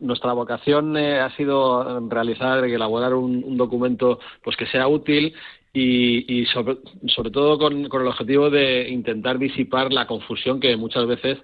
nuestra vocación eh, ha sido realizar y elaborar un, un, documento pues que sea útil y, sobre, sobre, todo con, el objetivo de intentar disipar la confusión que muchas veces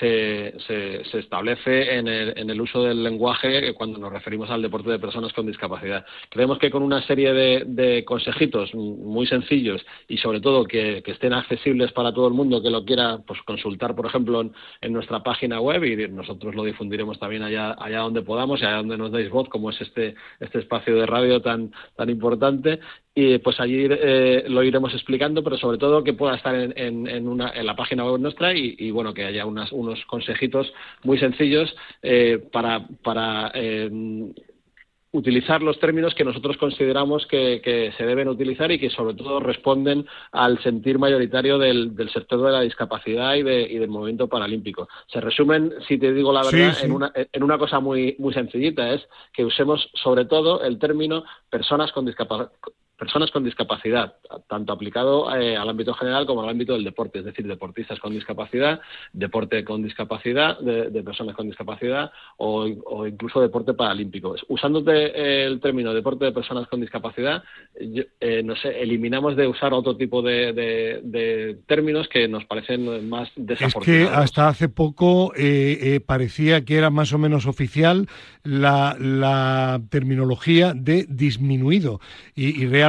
se, se, establece en el, en el, uso del lenguaje cuando nos referimos al deporte de personas con discapacidad. Creemos que con una serie de, consejitos muy sencillos y sobre todo que, estén accesibles para todo el mundo que lo quiera pues, consultar, por ejemplo, en, nuestra página web y nosotros lo difundiremos también allá, allá donde podamos y allá donde nos deis voz, como es este, este espacio de radio tan, tan importante. Y pues allí eh, lo iremos explicando, pero sobre todo que pueda estar en, en, una, en la página web nuestra y, y bueno, que haya unas unos consejitos muy sencillos eh, para, para eh, utilizar los términos que nosotros consideramos que, se deben utilizar y que sobre todo responden al sentir mayoritario del, sector de la discapacidad y, del movimiento paralímpico. Se resumen, si te digo la verdad, En, una, en una cosa muy, muy sencillita, es que usemos sobre todo el término personas con discapacidad personas con discapacidad, tanto aplicado eh, al ámbito general como al ámbito del deporte, es decir, deportistas con discapacidad, deporte con discapacidad, de, personas con discapacidad o, incluso deporte paralímpico. Usándote eh, el término deporte de personas con discapacidad, eh, no sé, eliminamos de usar otro tipo de, términos que nos parecen más desafortunados. Es que hasta hace poco parecía que era más o menos oficial la, la terminología de disminuido y, y realmente,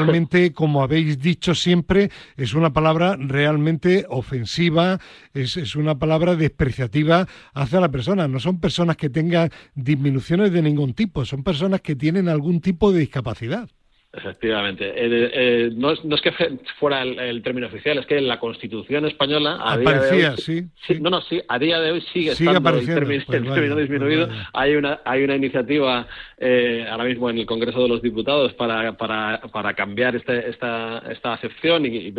como habéis dicho siempre, es una palabra realmente ofensiva, es, es una palabra despreciativa hacia la persona. No son personas que tengan disminuciones de ningún tipo, son personas que tienen algún tipo de discapacidad. Efectivamente. Eh, eh, no, es, no, es, que fuera el, término oficial, es que en la Constitución española... A Aparecía, sí, No, no, sí, a día de hoy sigue, estando el término, pues disminuido. Pues hay, una, hay una iniciativa eh, ahora mismo en el Congreso de los Diputados para, para, para cambiar este, esta, esta acepción y,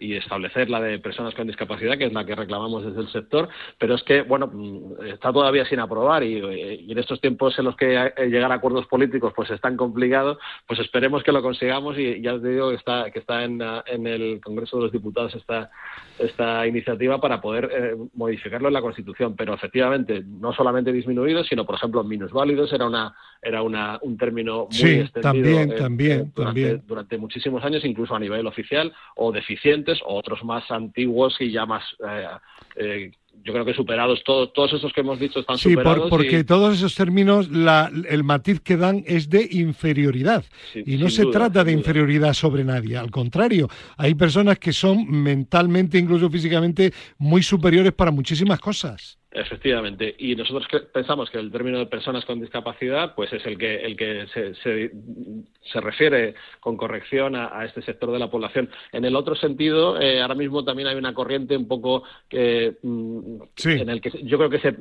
y, establecer la de personas con discapacidad, que es la que reclamamos desde el sector, pero es que, bueno, mm, está todavía sin aprobar y, y en estos tiempos en los que llegar a acuerdos políticos pues es tan complicado, pues esperemos que lo consigamos y ya te digo que está, que está en, en el Congreso de los Diputados esta, esta iniciativa para poder eh, modificarlo en la Constitución. Pero efectivamente, no solamente disminuido, sino, por ejemplo, minusválidos era una era una, un término muy extendido también, eh, también, durante, también. durante muchísimos años, incluso a nivel oficial, o deficientes, o otros más antiguos y ya más eh, yo creo que superados todos todos esos que hemos dicho están superados. Sí, porque todos esos términos, la, el matiz que dan es de inferioridad. y no se trata de inferioridad sobre nadie. Al contrario, hay personas que son mentalmente, incluso físicamente, muy superiores para muchísimas cosas. Efectivamente, y nosotros pensamos que el término de personas con discapacidad, pues es el que el que se, se, refiere con corrección a, este sector de la población. En el otro sentido, eh, ahora mismo también hay una corriente un poco que mm, en el que yo creo que se,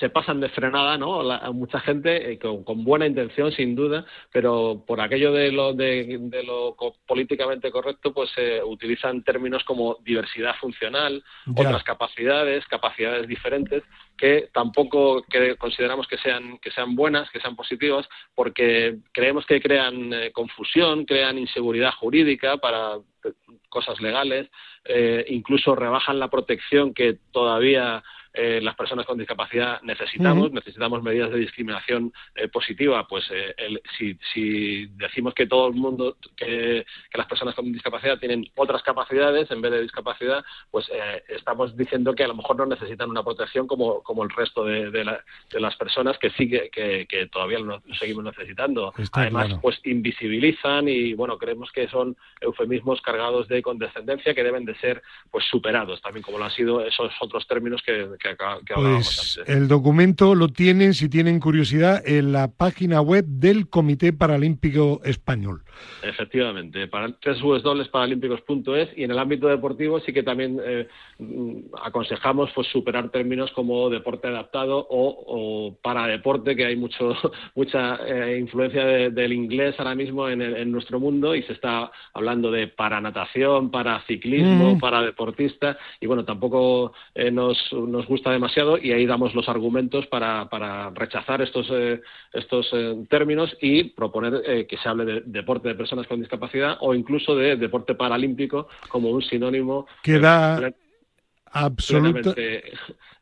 se pasan de frenada, ¿no? a mucha gente eh, con, buena intención, sin duda, pero por aquello de lo de, lo políticamente correcto, pues se utilizan términos como diversidad funcional, otras capacidades, capacidades diferentes que tampoco consideramos que sean, que sean buenas, que sean positivas, porque creemos que crean eh, confusión, crean inseguridad jurídica para eh, cosas legales, eh, incluso rebajan la protección que todavía eh, las personas con discapacidad necesitamos, necesitamos medidas de discriminación eh, positiva, pues eh, si, si, decimos que todo el mundo, que, las personas con discapacidad tienen otras capacidades en vez de discapacidad, pues estamos diciendo que a lo mejor no necesitan una protección como, como el resto de, de, las personas que sí que, que, todavía lo seguimos necesitando. Además, pues invisibilizan y bueno, creemos que son eufemismos cargados de condescendencia que deben de ser pues superados también como lo han sido esos otros términos que, pues el documento lo tienen, si tienen curiosidad, en la página web del Comité Paralímpico Español. Efectivamente, para www.paralímpicos.es y en el ámbito deportivo sí que también eh, aconsejamos pues superar términos como deporte adaptado o, para deporte que hay mucho mucha eh, influencia del inglés ahora mismo en, nuestro mundo y se está hablando de para natación, para ciclismo, mm. para deportista y bueno, tampoco eh, nos, nos gusta demasiado y ahí damos los argumentos para, para rechazar estos, eh, estos eh, términos y proponer eh, que se hable de deporte de personas con discapacidad o incluso de deporte paralímpico como un sinónimo. Queda absolutamente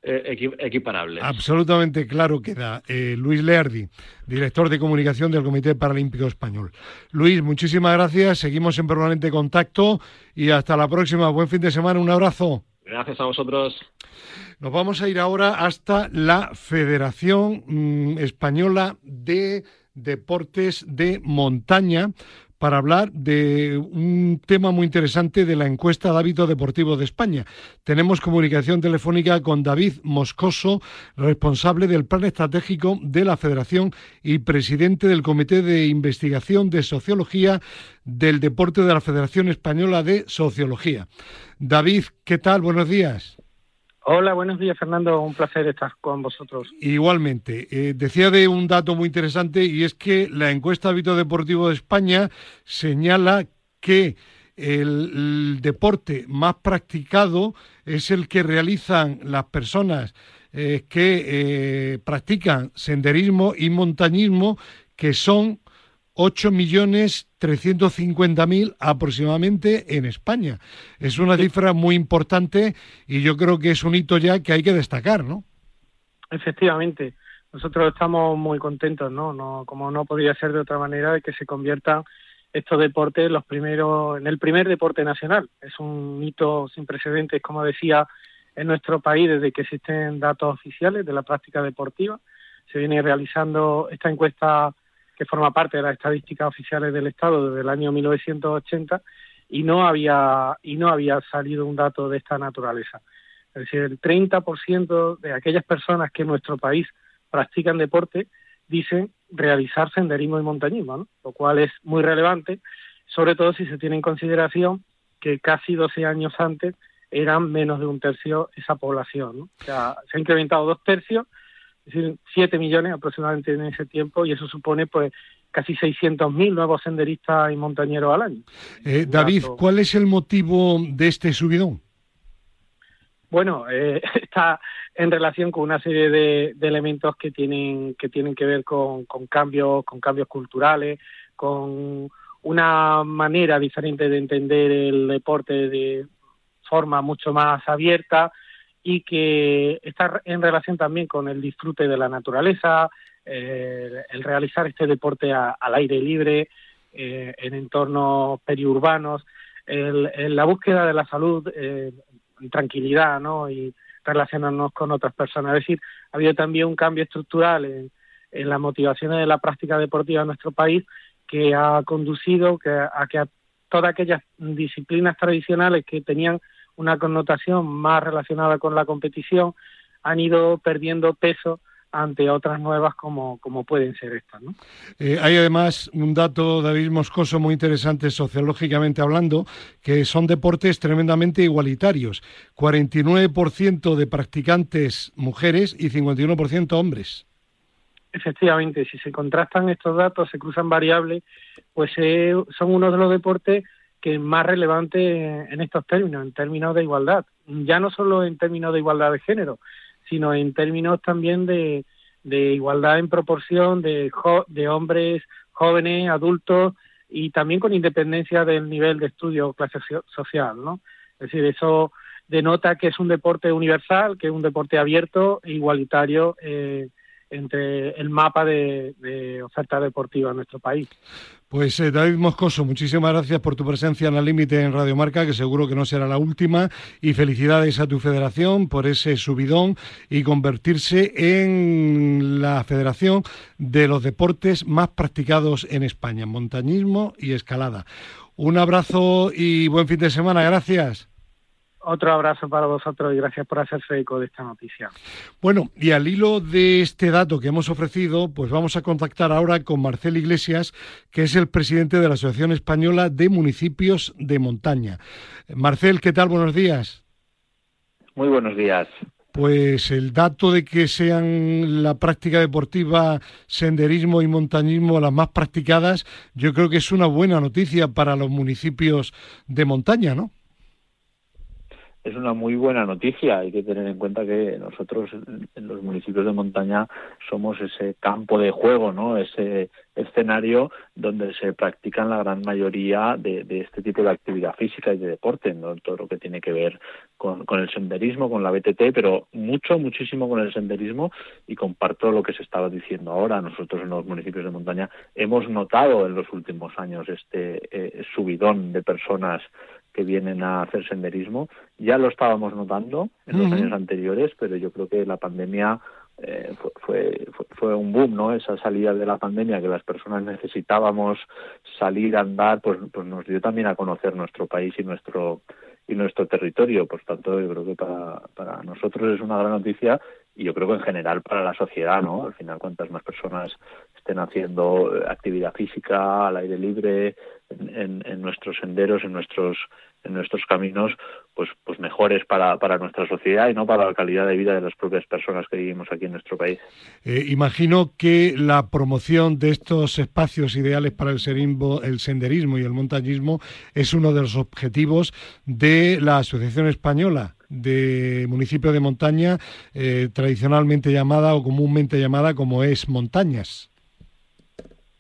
equiparable. Absolutamente claro queda. Luis Leardi, director de comunicación del Comité Paralímpico Español. Luis, muchísimas gracias. Seguimos en permanente contacto y hasta la próxima. Buen fin de semana. Un abrazo. Gracias a vosotros. Nos vamos a ir ahora hasta la Federación mm, Española de Deportes de Montaña para hablar de un tema muy interesante de la encuesta de hábito deportivo de España. Tenemos comunicación telefónica con David Moscoso, responsable del plan estratégico de la Federación y presidente del Comité de Investigación de Sociología del Deporte de la Federación Española de Sociología. David, ¿qué tal? Buenos días. Hola, buenos días Fernando, un placer estar con vosotros. Igualmente, eh, decía de un dato muy interesante y es que la encuesta Hábito Deportivo de España señala que el, deporte más practicado es el que realizan las personas eh, que eh, practican senderismo y montañismo, que son 8.350.000 aproximadamente en España. Es una cifra muy importante y yo creo que es un hito ya que hay que destacar, ¿no? Efectivamente. Nosotros estamos muy contentos, ¿no? no como no podría ser de otra manera, de que se conviertan estos deportes los primeros, en el primer deporte nacional. Es un hito sin precedentes, como decía, en nuestro país desde que existen datos oficiales de la práctica deportiva. Se viene realizando esta encuesta que forma parte de las estadísticas oficiales del Estado desde el año 1980 y no había y no había salido un dato de esta naturaleza. Es decir, el 30% de aquellas personas que en nuestro país practican deporte dicen realizar senderismo y montañismo, lo cual es muy relevante sobre todo si se tiene en consideración que casi 12 años antes eran menos de un tercio esa población. ¿no? O sea, se ha incrementado dos tercios, es decir, 7 millones aproximadamente en ese tiempo, y eso supone pues casi 600.000 nuevos senderistas y montañeros al año. Eh, David, ¿cuál es el motivo de este subidón? Bueno, eh, está en relación con una serie de, elementos que tienen que tienen que ver con, cambios, con cambios culturales, con una manera diferente de entender el deporte de forma mucho más abierta y que está en relación también con el disfrute de la naturaleza, eh, el realizar este deporte al aire libre, eh, en entornos periurbanos, el, la búsqueda de la salud eh, tranquilidad ¿no? y relacionarnos con otras personas. Es decir, ha habido también un cambio estructural en, en las motivaciones de la práctica deportiva en nuestro país que ha conducido que, a que a todas aquellas disciplinas tradicionales que tenían una connotación más relacionada con la competición han ido perdiendo peso ante otras nuevas como, como pueden ser estas. ¿no? Eh, hay además un dato, David Moscoso, muy interesante sociológicamente hablando, que son deportes tremendamente igualitarios. 49% de practicantes mujeres y 51% hombres. Efectivamente, si se contrastan estos datos, se cruzan variables, pues eh, son uno de los deportes que es más relevante en estos términos, en términos de igualdad. Ya no solo en términos de igualdad de género, sino en términos también de, igualdad en proporción de, de hombres jóvenes, adultos y también con independencia del nivel de estudio o clase social, ¿no? Es decir, eso denota que es un deporte universal, que es un deporte abierto e igualitario eh, entre el mapa de, oferta deportiva en nuestro país. Pues eh, David Moscoso, muchísimas gracias por tu presencia en la límite en Radio Marca, que seguro que no será la última, y felicidades a tu federación por ese subidón y convertirse en la federación de los deportes más practicados en España, montañismo y escalada. Un abrazo y buen fin de semana, gracias. Otro abrazo para vosotros y gracias por hacerse eco de esta noticia. Bueno, y al hilo de este dato que hemos ofrecido, pues vamos a contactar ahora con Marcel Iglesias, que es el presidente de la Asociación Española de Municipios de Montaña. Marcel, ¿qué tal? Buenos días. Muy buenos días. Pues el dato de que sean la práctica deportiva, senderismo y montañismo las más practicadas, yo creo que es una buena noticia para los municipios de montaña, ¿no? Es una muy buena noticia. Hay que tener en cuenta que nosotros en los municipios de montaña somos ese campo de juego, ¿no? Ese escenario donde se practican la gran mayoría de, este tipo de actividad física y de deporte, ¿no? todo lo que tiene que ver con, el senderismo, con la BTT, pero mucho, muchísimo con el senderismo y comparto lo que se estaba diciendo ahora. Nosotros en los municipios de montaña hemos notado en los últimos años este eh, subidón de personas que vienen a hacer senderismo. Ya lo estábamos notando en los años anteriores, pero yo creo que la pandemia eh, fue, fue, fue, un boom, ¿no? Esa salida de la pandemia que las personas necesitábamos salir a andar, pues, pues nos dio también a conocer nuestro país y nuestro y nuestro territorio. Por tanto, yo creo que para, para nosotros es una gran noticia y yo creo que en general para la sociedad, ¿no? Al final, cuantas más personas estén haciendo actividad física al aire libre, en, nuestros senderos, en nuestros en nuestros caminos pues pues mejores para, para nuestra sociedad y no para la calidad de vida de las propias personas que vivimos aquí en nuestro país. Eh, imagino que la promoción de estos espacios ideales para el, serimbo, el senderismo y el montañismo es uno de los objetivos de la Asociación Española de municipio de montaña, eh, tradicionalmente llamada o comúnmente llamada como es Montañas.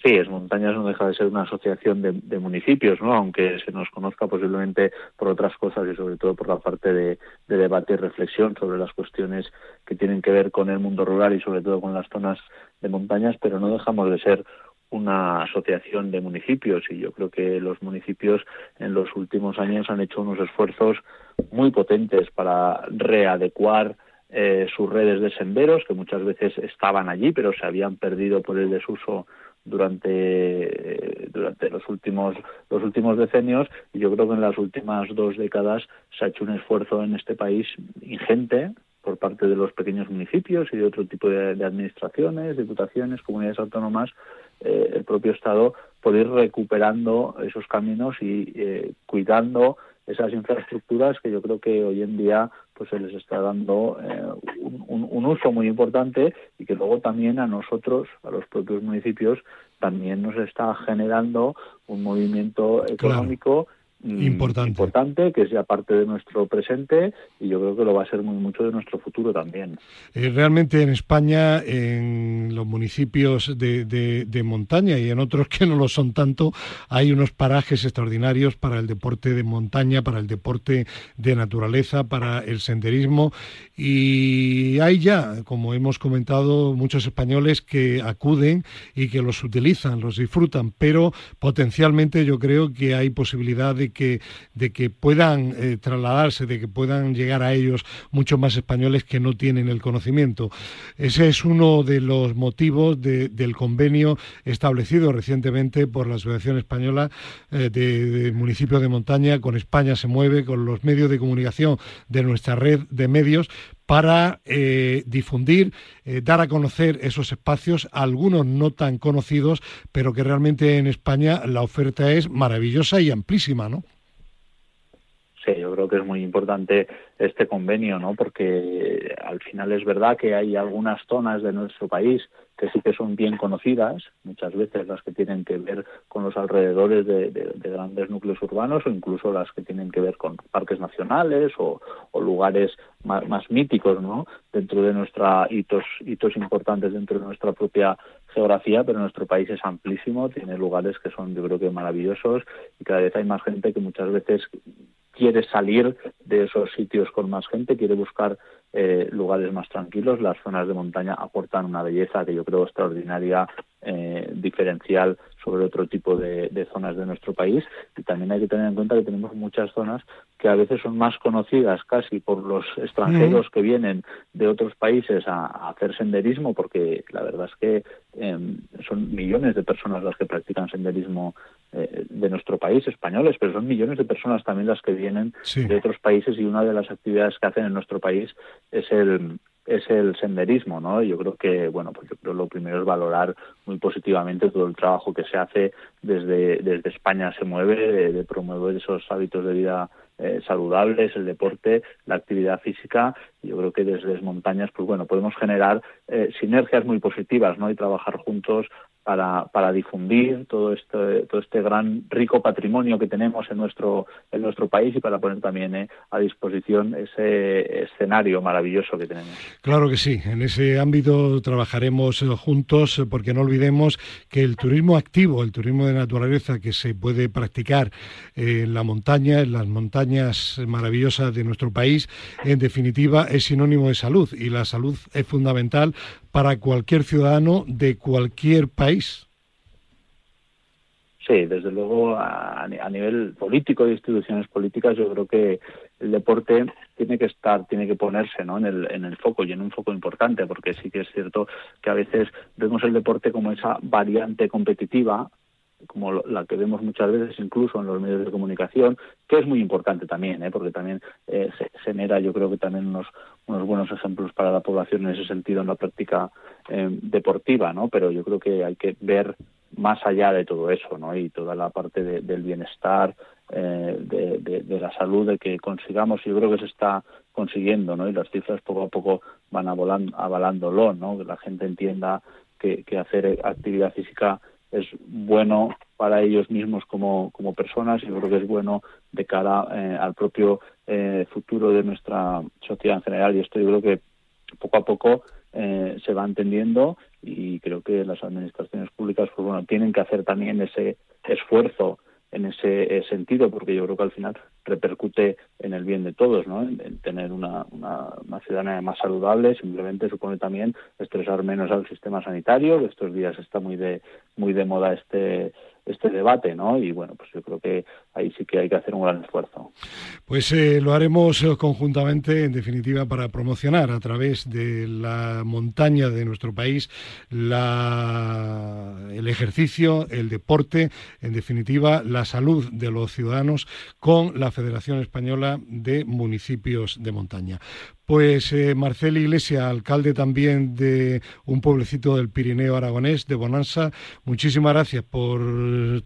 Sí, es Montañas no deja de ser una asociación de, municipios, ¿no? Aunque se nos conozca posiblemente por otras cosas y sobre todo por la parte de, debate y reflexión sobre las cuestiones que tienen que ver con el mundo rural y sobre todo con las zonas de montañas, pero no dejamos de ser una asociación de municipios y yo creo que los municipios en los últimos años han hecho unos esfuerzos muy potentes para readecuar eh, sus redes de senderos que muchas veces estaban allí pero se habían perdido por el desuso durante durante los últimos los últimos decenios. Y yo creo que en las últimas dos décadas se ha hecho un esfuerzo en este país ingente por parte de los pequeños municipios y de otro tipo de, administraciones, diputaciones, comunidades autónomas el propio Estado por ir recuperando esos caminos y cuidando esas infraestructuras que yo creo que hoy en día pues se les está dando un, uso muy importante y que luego también a nosotros, a los propios municipios, también nos está generando un movimiento económico importante. importante, que es ya parte de nuestro presente y yo creo que lo va a ser muy mucho de nuestro futuro también. Eh, realmente en España, en los municipios de, de, montaña y en otros que no lo son tanto, hay unos parajes extraordinarios para el deporte de montaña, para el deporte de naturaleza, para el senderismo y hay ya, como hemos comentado, muchos españoles que acuden y que los utilizan, los disfrutan, pero potencialmente yo creo que hay posibilidad de que, de que puedan eh, trasladarse, de que puedan llegar a ellos muchos más españoles que no tienen el conocimiento. Ese es uno de los motivos del convenio establecido recientemente por la Asociación Española eh, de, Municipios de Montaña con España se mueve, con los medios de comunicación de nuestra red de medios para eh, difundir, dar a conocer esos espacios, algunos no tan conocidos, pero que realmente en España la oferta es maravillosa y amplísima, ¿no? Que es muy importante este convenio, ¿no? Porque al final es verdad que hay algunas zonas de nuestro país que sí que son bien conocidas, muchas veces las que tienen que ver con los alrededores de, grandes núcleos urbanos o incluso las que tienen que ver con parques nacionales o, lugares más, míticos, ¿no? Dentro de nuestra hitos hitos importantes dentro de nuestra propia geografía, pero nuestro país es amplísimo, tiene lugares que son yo creo que maravillosos y cada vez hay más gente que muchas veces quiere salir de esos sitios con más gente, quiere buscar eh, lugares más tranquilos. Las zonas de montaña aportan una belleza que yo creo extraordinaria, eh, diferencial sobre otro tipo de, zonas de nuestro país. Y también hay que tener en cuenta que tenemos muchas zonas que a veces son más conocidas casi por los extranjeros que vienen de otros países a, hacer senderismo, porque la verdad es que em, son millones de personas las que practican senderismo eh, de nuestro país, españoles, pero son millones de personas también las que vienen de otros países y una de las actividades que hacen en nuestro país es el es el senderismo, ¿no? Yo creo que, bueno, pues yo creo lo primero es valorar muy positivamente todo el trabajo que se hace desde, desde España se mueve, de, promover esos hábitos de vida eh, saludables, el deporte, la actividad física. Yo creo que desde las montañas, pues bueno, podemos generar eh, sinergias muy positivas, ¿no? Y trabajar juntos para, difundir todo este, todo este gran rico patrimonio que tenemos en nuestro, en nuestro país y para poner también eh, a disposición ese escenario maravilloso que tenemos. Claro que sí, en ese ámbito trabajaremos eh, juntos eh, porque no olvidemos que el turismo activo, el turismo de naturaleza que se puede practicar en la montaña, en las montañas maravillosas de nuestro país, en definitiva es sinónimo de salud y la salud es fundamental para cualquier ciudadano de cualquier país. Sí, desde luego a, nivel político de instituciones políticas yo creo que el deporte tiene que estar, tiene que ponerse ¿no? en, el, en el foco y en un foco importante porque sí que es cierto que a veces vemos el deporte como esa variante competitiva como la que vemos muchas veces incluso en los medios de comunicación, que es muy importante también, ¿eh? porque también eh, se genera yo creo que también unos, unos buenos ejemplos para la población en ese sentido en la práctica eh, deportiva, ¿no? Pero yo creo que hay que ver más allá de todo eso, ¿no? Y toda la parte del bienestar, de, la salud, de que consigamos, yo creo que se está consiguiendo, ¿no? Y las cifras poco a poco van avalándolo, ¿no? Que la gente entienda que hacer actividad física es bueno para ellos mismos como, como personas y creo que es bueno de cara eh, al propio eh, futuro de nuestra sociedad en general. Y esto yo creo que poco a poco eh, se va entendiendo y creo que las administraciones públicas pues bueno tienen que hacer también ese esfuerzo en ese sentido porque yo creo que al final repercute en el bien de todos, ¿no? En, tener una, una, una, ciudadanía más saludable simplemente supone también estresar menos al sistema sanitario, que estos días está muy de muy de moda este este debate, ¿no? Y bueno, pues yo creo que ahí sí que hay que hacer un gran esfuerzo. Pues eh, lo haremos eh, conjuntamente, en definitiva, para promocionar a través de la montaña de nuestro país el ejercicio, el deporte, en definitiva, la salud de los ciudadanos con la Federación Española de Municipios de Montaña. Pues eh, Marcel Iglesia, alcalde también de un pueblecito del Pirineo Aragonés, de Bonanza, muchísimas gracias por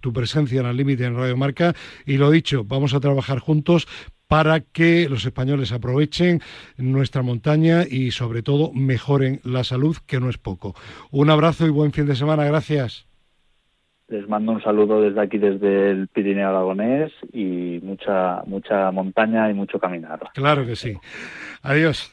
tu presencia en el límite en Radio Marca y lo dicho, vamos a trabajar juntos para que los españoles aprovechen nuestra montaña y sobre todo mejoren la salud, que no es poco. Un abrazo y buen fin de semana, gracias. Les mando un saludo desde aquí, desde el Pirineo Aragonés y mucha, mucha montaña y mucho caminar. Claro que sí. Adiós.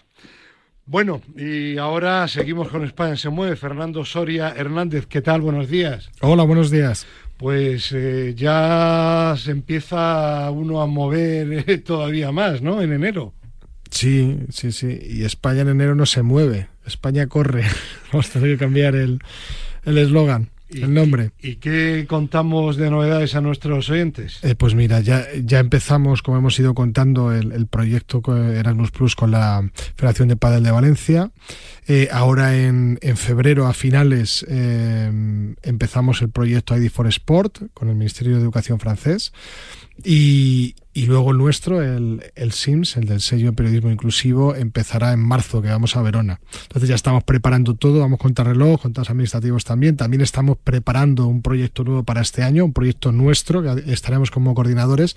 Bueno, y ahora seguimos con España se mueve. Fernando Soria Hernández, ¿qué tal? Buenos días. Hola, buenos días. Pues eh, ya se empieza uno a mover eh, todavía más, ¿no? En enero. Sí, sí, sí. Y España en enero no se mueve. España corre. Vamos a tener que cambiar el eslogan el nombre. ¿Y qué contamos de novedades a nuestros oyentes? Eh, pues mira, ya, ya empezamos, como hemos ido contando, el, proyecto Erasmus Plus con la Federación de Padel de Valencia. Eh, ahora en, en, febrero, a finales, eh, empezamos el proyecto ID for Sport con el Ministerio de Educación francés. Y, luego el nuestro, el, el, SIMS, el del sello de periodismo inclusivo, empezará en marzo, que vamos a Verona. Entonces ya estamos preparando todo, vamos con reloj, con los administrativos también. También estamos preparando un proyecto nuevo para este año, un proyecto nuestro, que estaremos como coordinadores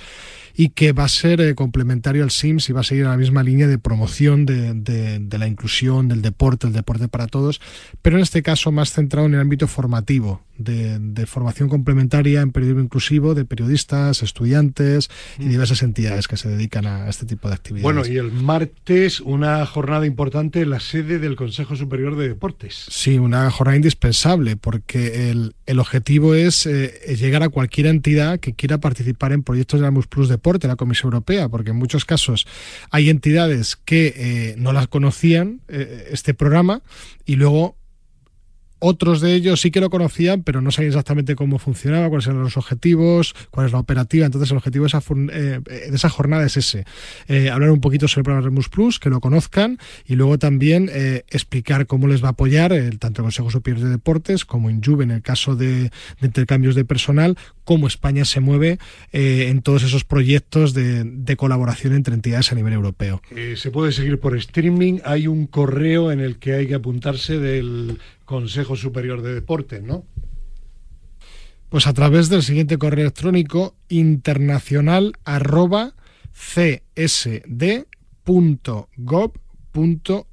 y que va a ser eh, complementario al SIMS y va a seguir la misma línea de promoción de, de, la inclusión, del deporte, el deporte para todos, pero en este caso más centrado en el ámbito formativo, de, de formación complementaria en periodismo inclusivo de periodistas, estudiantes y mm. diversas entidades que se dedican a este tipo de actividades. Bueno, y el martes una jornada importante en la sede del Consejo Superior de Deportes. Sí, una jornada indispensable porque el, el objetivo es eh, llegar a cualquier entidad que quiera participar en proyectos de Erasmus Plus Deporte, la Comisión Europea, porque en muchos casos hay entidades que eh, no las conocían eh, este programa y luego otros de ellos sí que lo conocían, pero no sabían exactamente cómo funcionaba, cuáles eran los objetivos, cuál es la operativa. Entonces, el objetivo de esa, eh, jornada es ese: eh, hablar un poquito sobre el programa Remus Plus, que lo conozcan, y luego también eh, explicar cómo les va a apoyar tanto el Consejo Superior de Deportes como en Juve en el caso de, intercambios de personal, cómo España se mueve en todos esos proyectos de, colaboración entre entidades a nivel europeo. se puede seguir por streaming. Hay un correo en el que hay que apuntarse del Consejo Superior de Deportes, ¿no? Pues a través del siguiente correo electrónico internacional arroba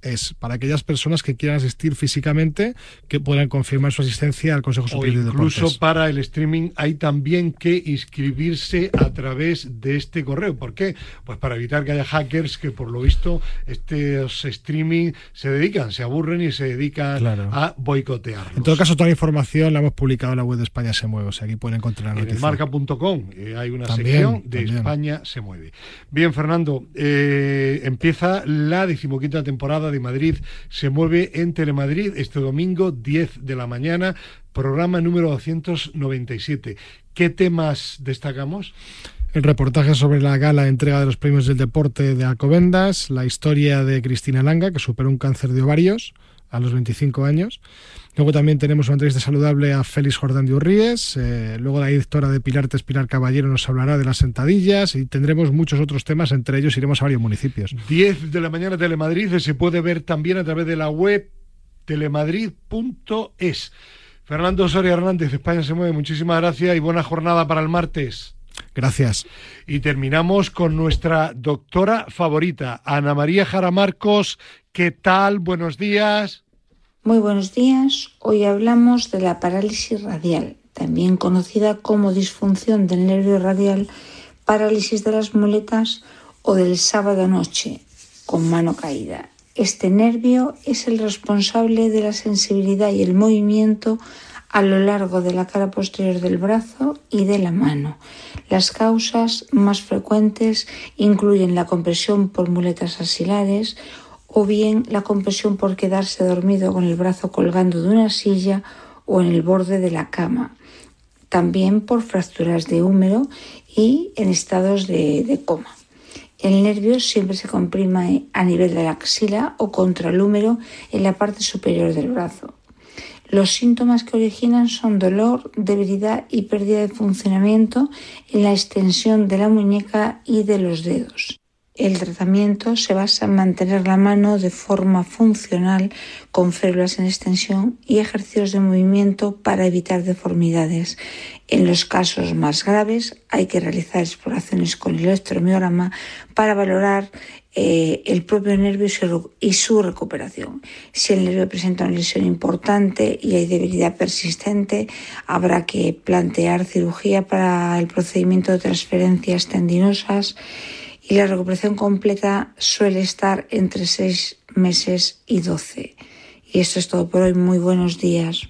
es para aquellas personas que quieran asistir físicamente que puedan confirmar su asistencia al Consejo Superior de Deportes. Incluso para el streaming hay también que inscribirse a través de este correo. ¿Por qué? Pues para evitar que haya hackers que por lo visto estos streaming se dedican, se aburren y se dedican a boicotear. En todo caso, toda la información la hemos publicado en la web de España se mueve, o sea, aquí pueden encontrar la En marca.com eh, hay una sección de España se mueve. Bien, Fernando, eh, empieza la decimoquinta temporada de Madrid se mueve en Telemadrid este domingo 10 de la mañana, programa número 297. ¿Qué temas destacamos? El reportaje sobre la gala entrega de los premios del deporte de Alcobendas, la historia de Cristina Langa, que superó un cáncer de ovarios a los 25 años. Luego también tenemos una entrevista saludable a Félix Jordán de Urríes. Eh, luego la directora de Pilartes, Pilar Caballero, nos hablará de las sentadillas y tendremos muchos otros temas. Entre ellos iremos a varios municipios. 10 de la mañana Telemadrid se puede ver también a través de la web telemadrid.es. Fernando Soria Hernández, España se mueve. Muchísimas gracias y buena jornada para el martes. Gracias. Y terminamos con nuestra doctora favorita, Ana María Jara Marcos. ¿Qué tal? Buenos días. Muy buenos días. Hoy hablamos de la parálisis radial, también conocida como disfunción del nervio radial, parálisis de las muletas o del sábado noche con mano caída. Este nervio es el responsable de la sensibilidad y el movimiento a lo largo de la cara posterior del brazo y de la mano. Las causas más frecuentes incluyen la compresión por muletas axilares, o bien la compresión por quedarse dormido con el brazo colgando de una silla o en el borde de la cama, también por fracturas de húmero y en estados de, coma. El nervio siempre se comprime a nivel de la axila o contra el húmero en la parte superior del brazo. Los síntomas que originan son dolor, debilidad y pérdida de funcionamiento en la extensión de la muñeca y de los dedos. El tratamiento se basa en mantener la mano de forma funcional con férulas en extensión y ejercicios de movimiento para evitar deformidades. En los casos más graves hay que realizar exploraciones con el electromiograma para valorar eh, el propio nervio y su recuperación. Si el nervio presenta una lesión importante y hay debilidad persistente, habrá que plantear cirugía para el procedimiento de transferencias tendinosas y la recuperación completa suele estar entre 6 meses y 12. Y esto es todo por hoy. Muy buenos días.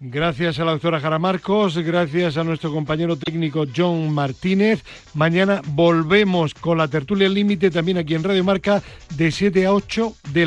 Gracias a la doctora Jara Marcos, gracias a nuestro compañero técnico John Martínez. Mañana volvemos con la tertulia límite también aquí en Radio Marca de 7 a 8 de la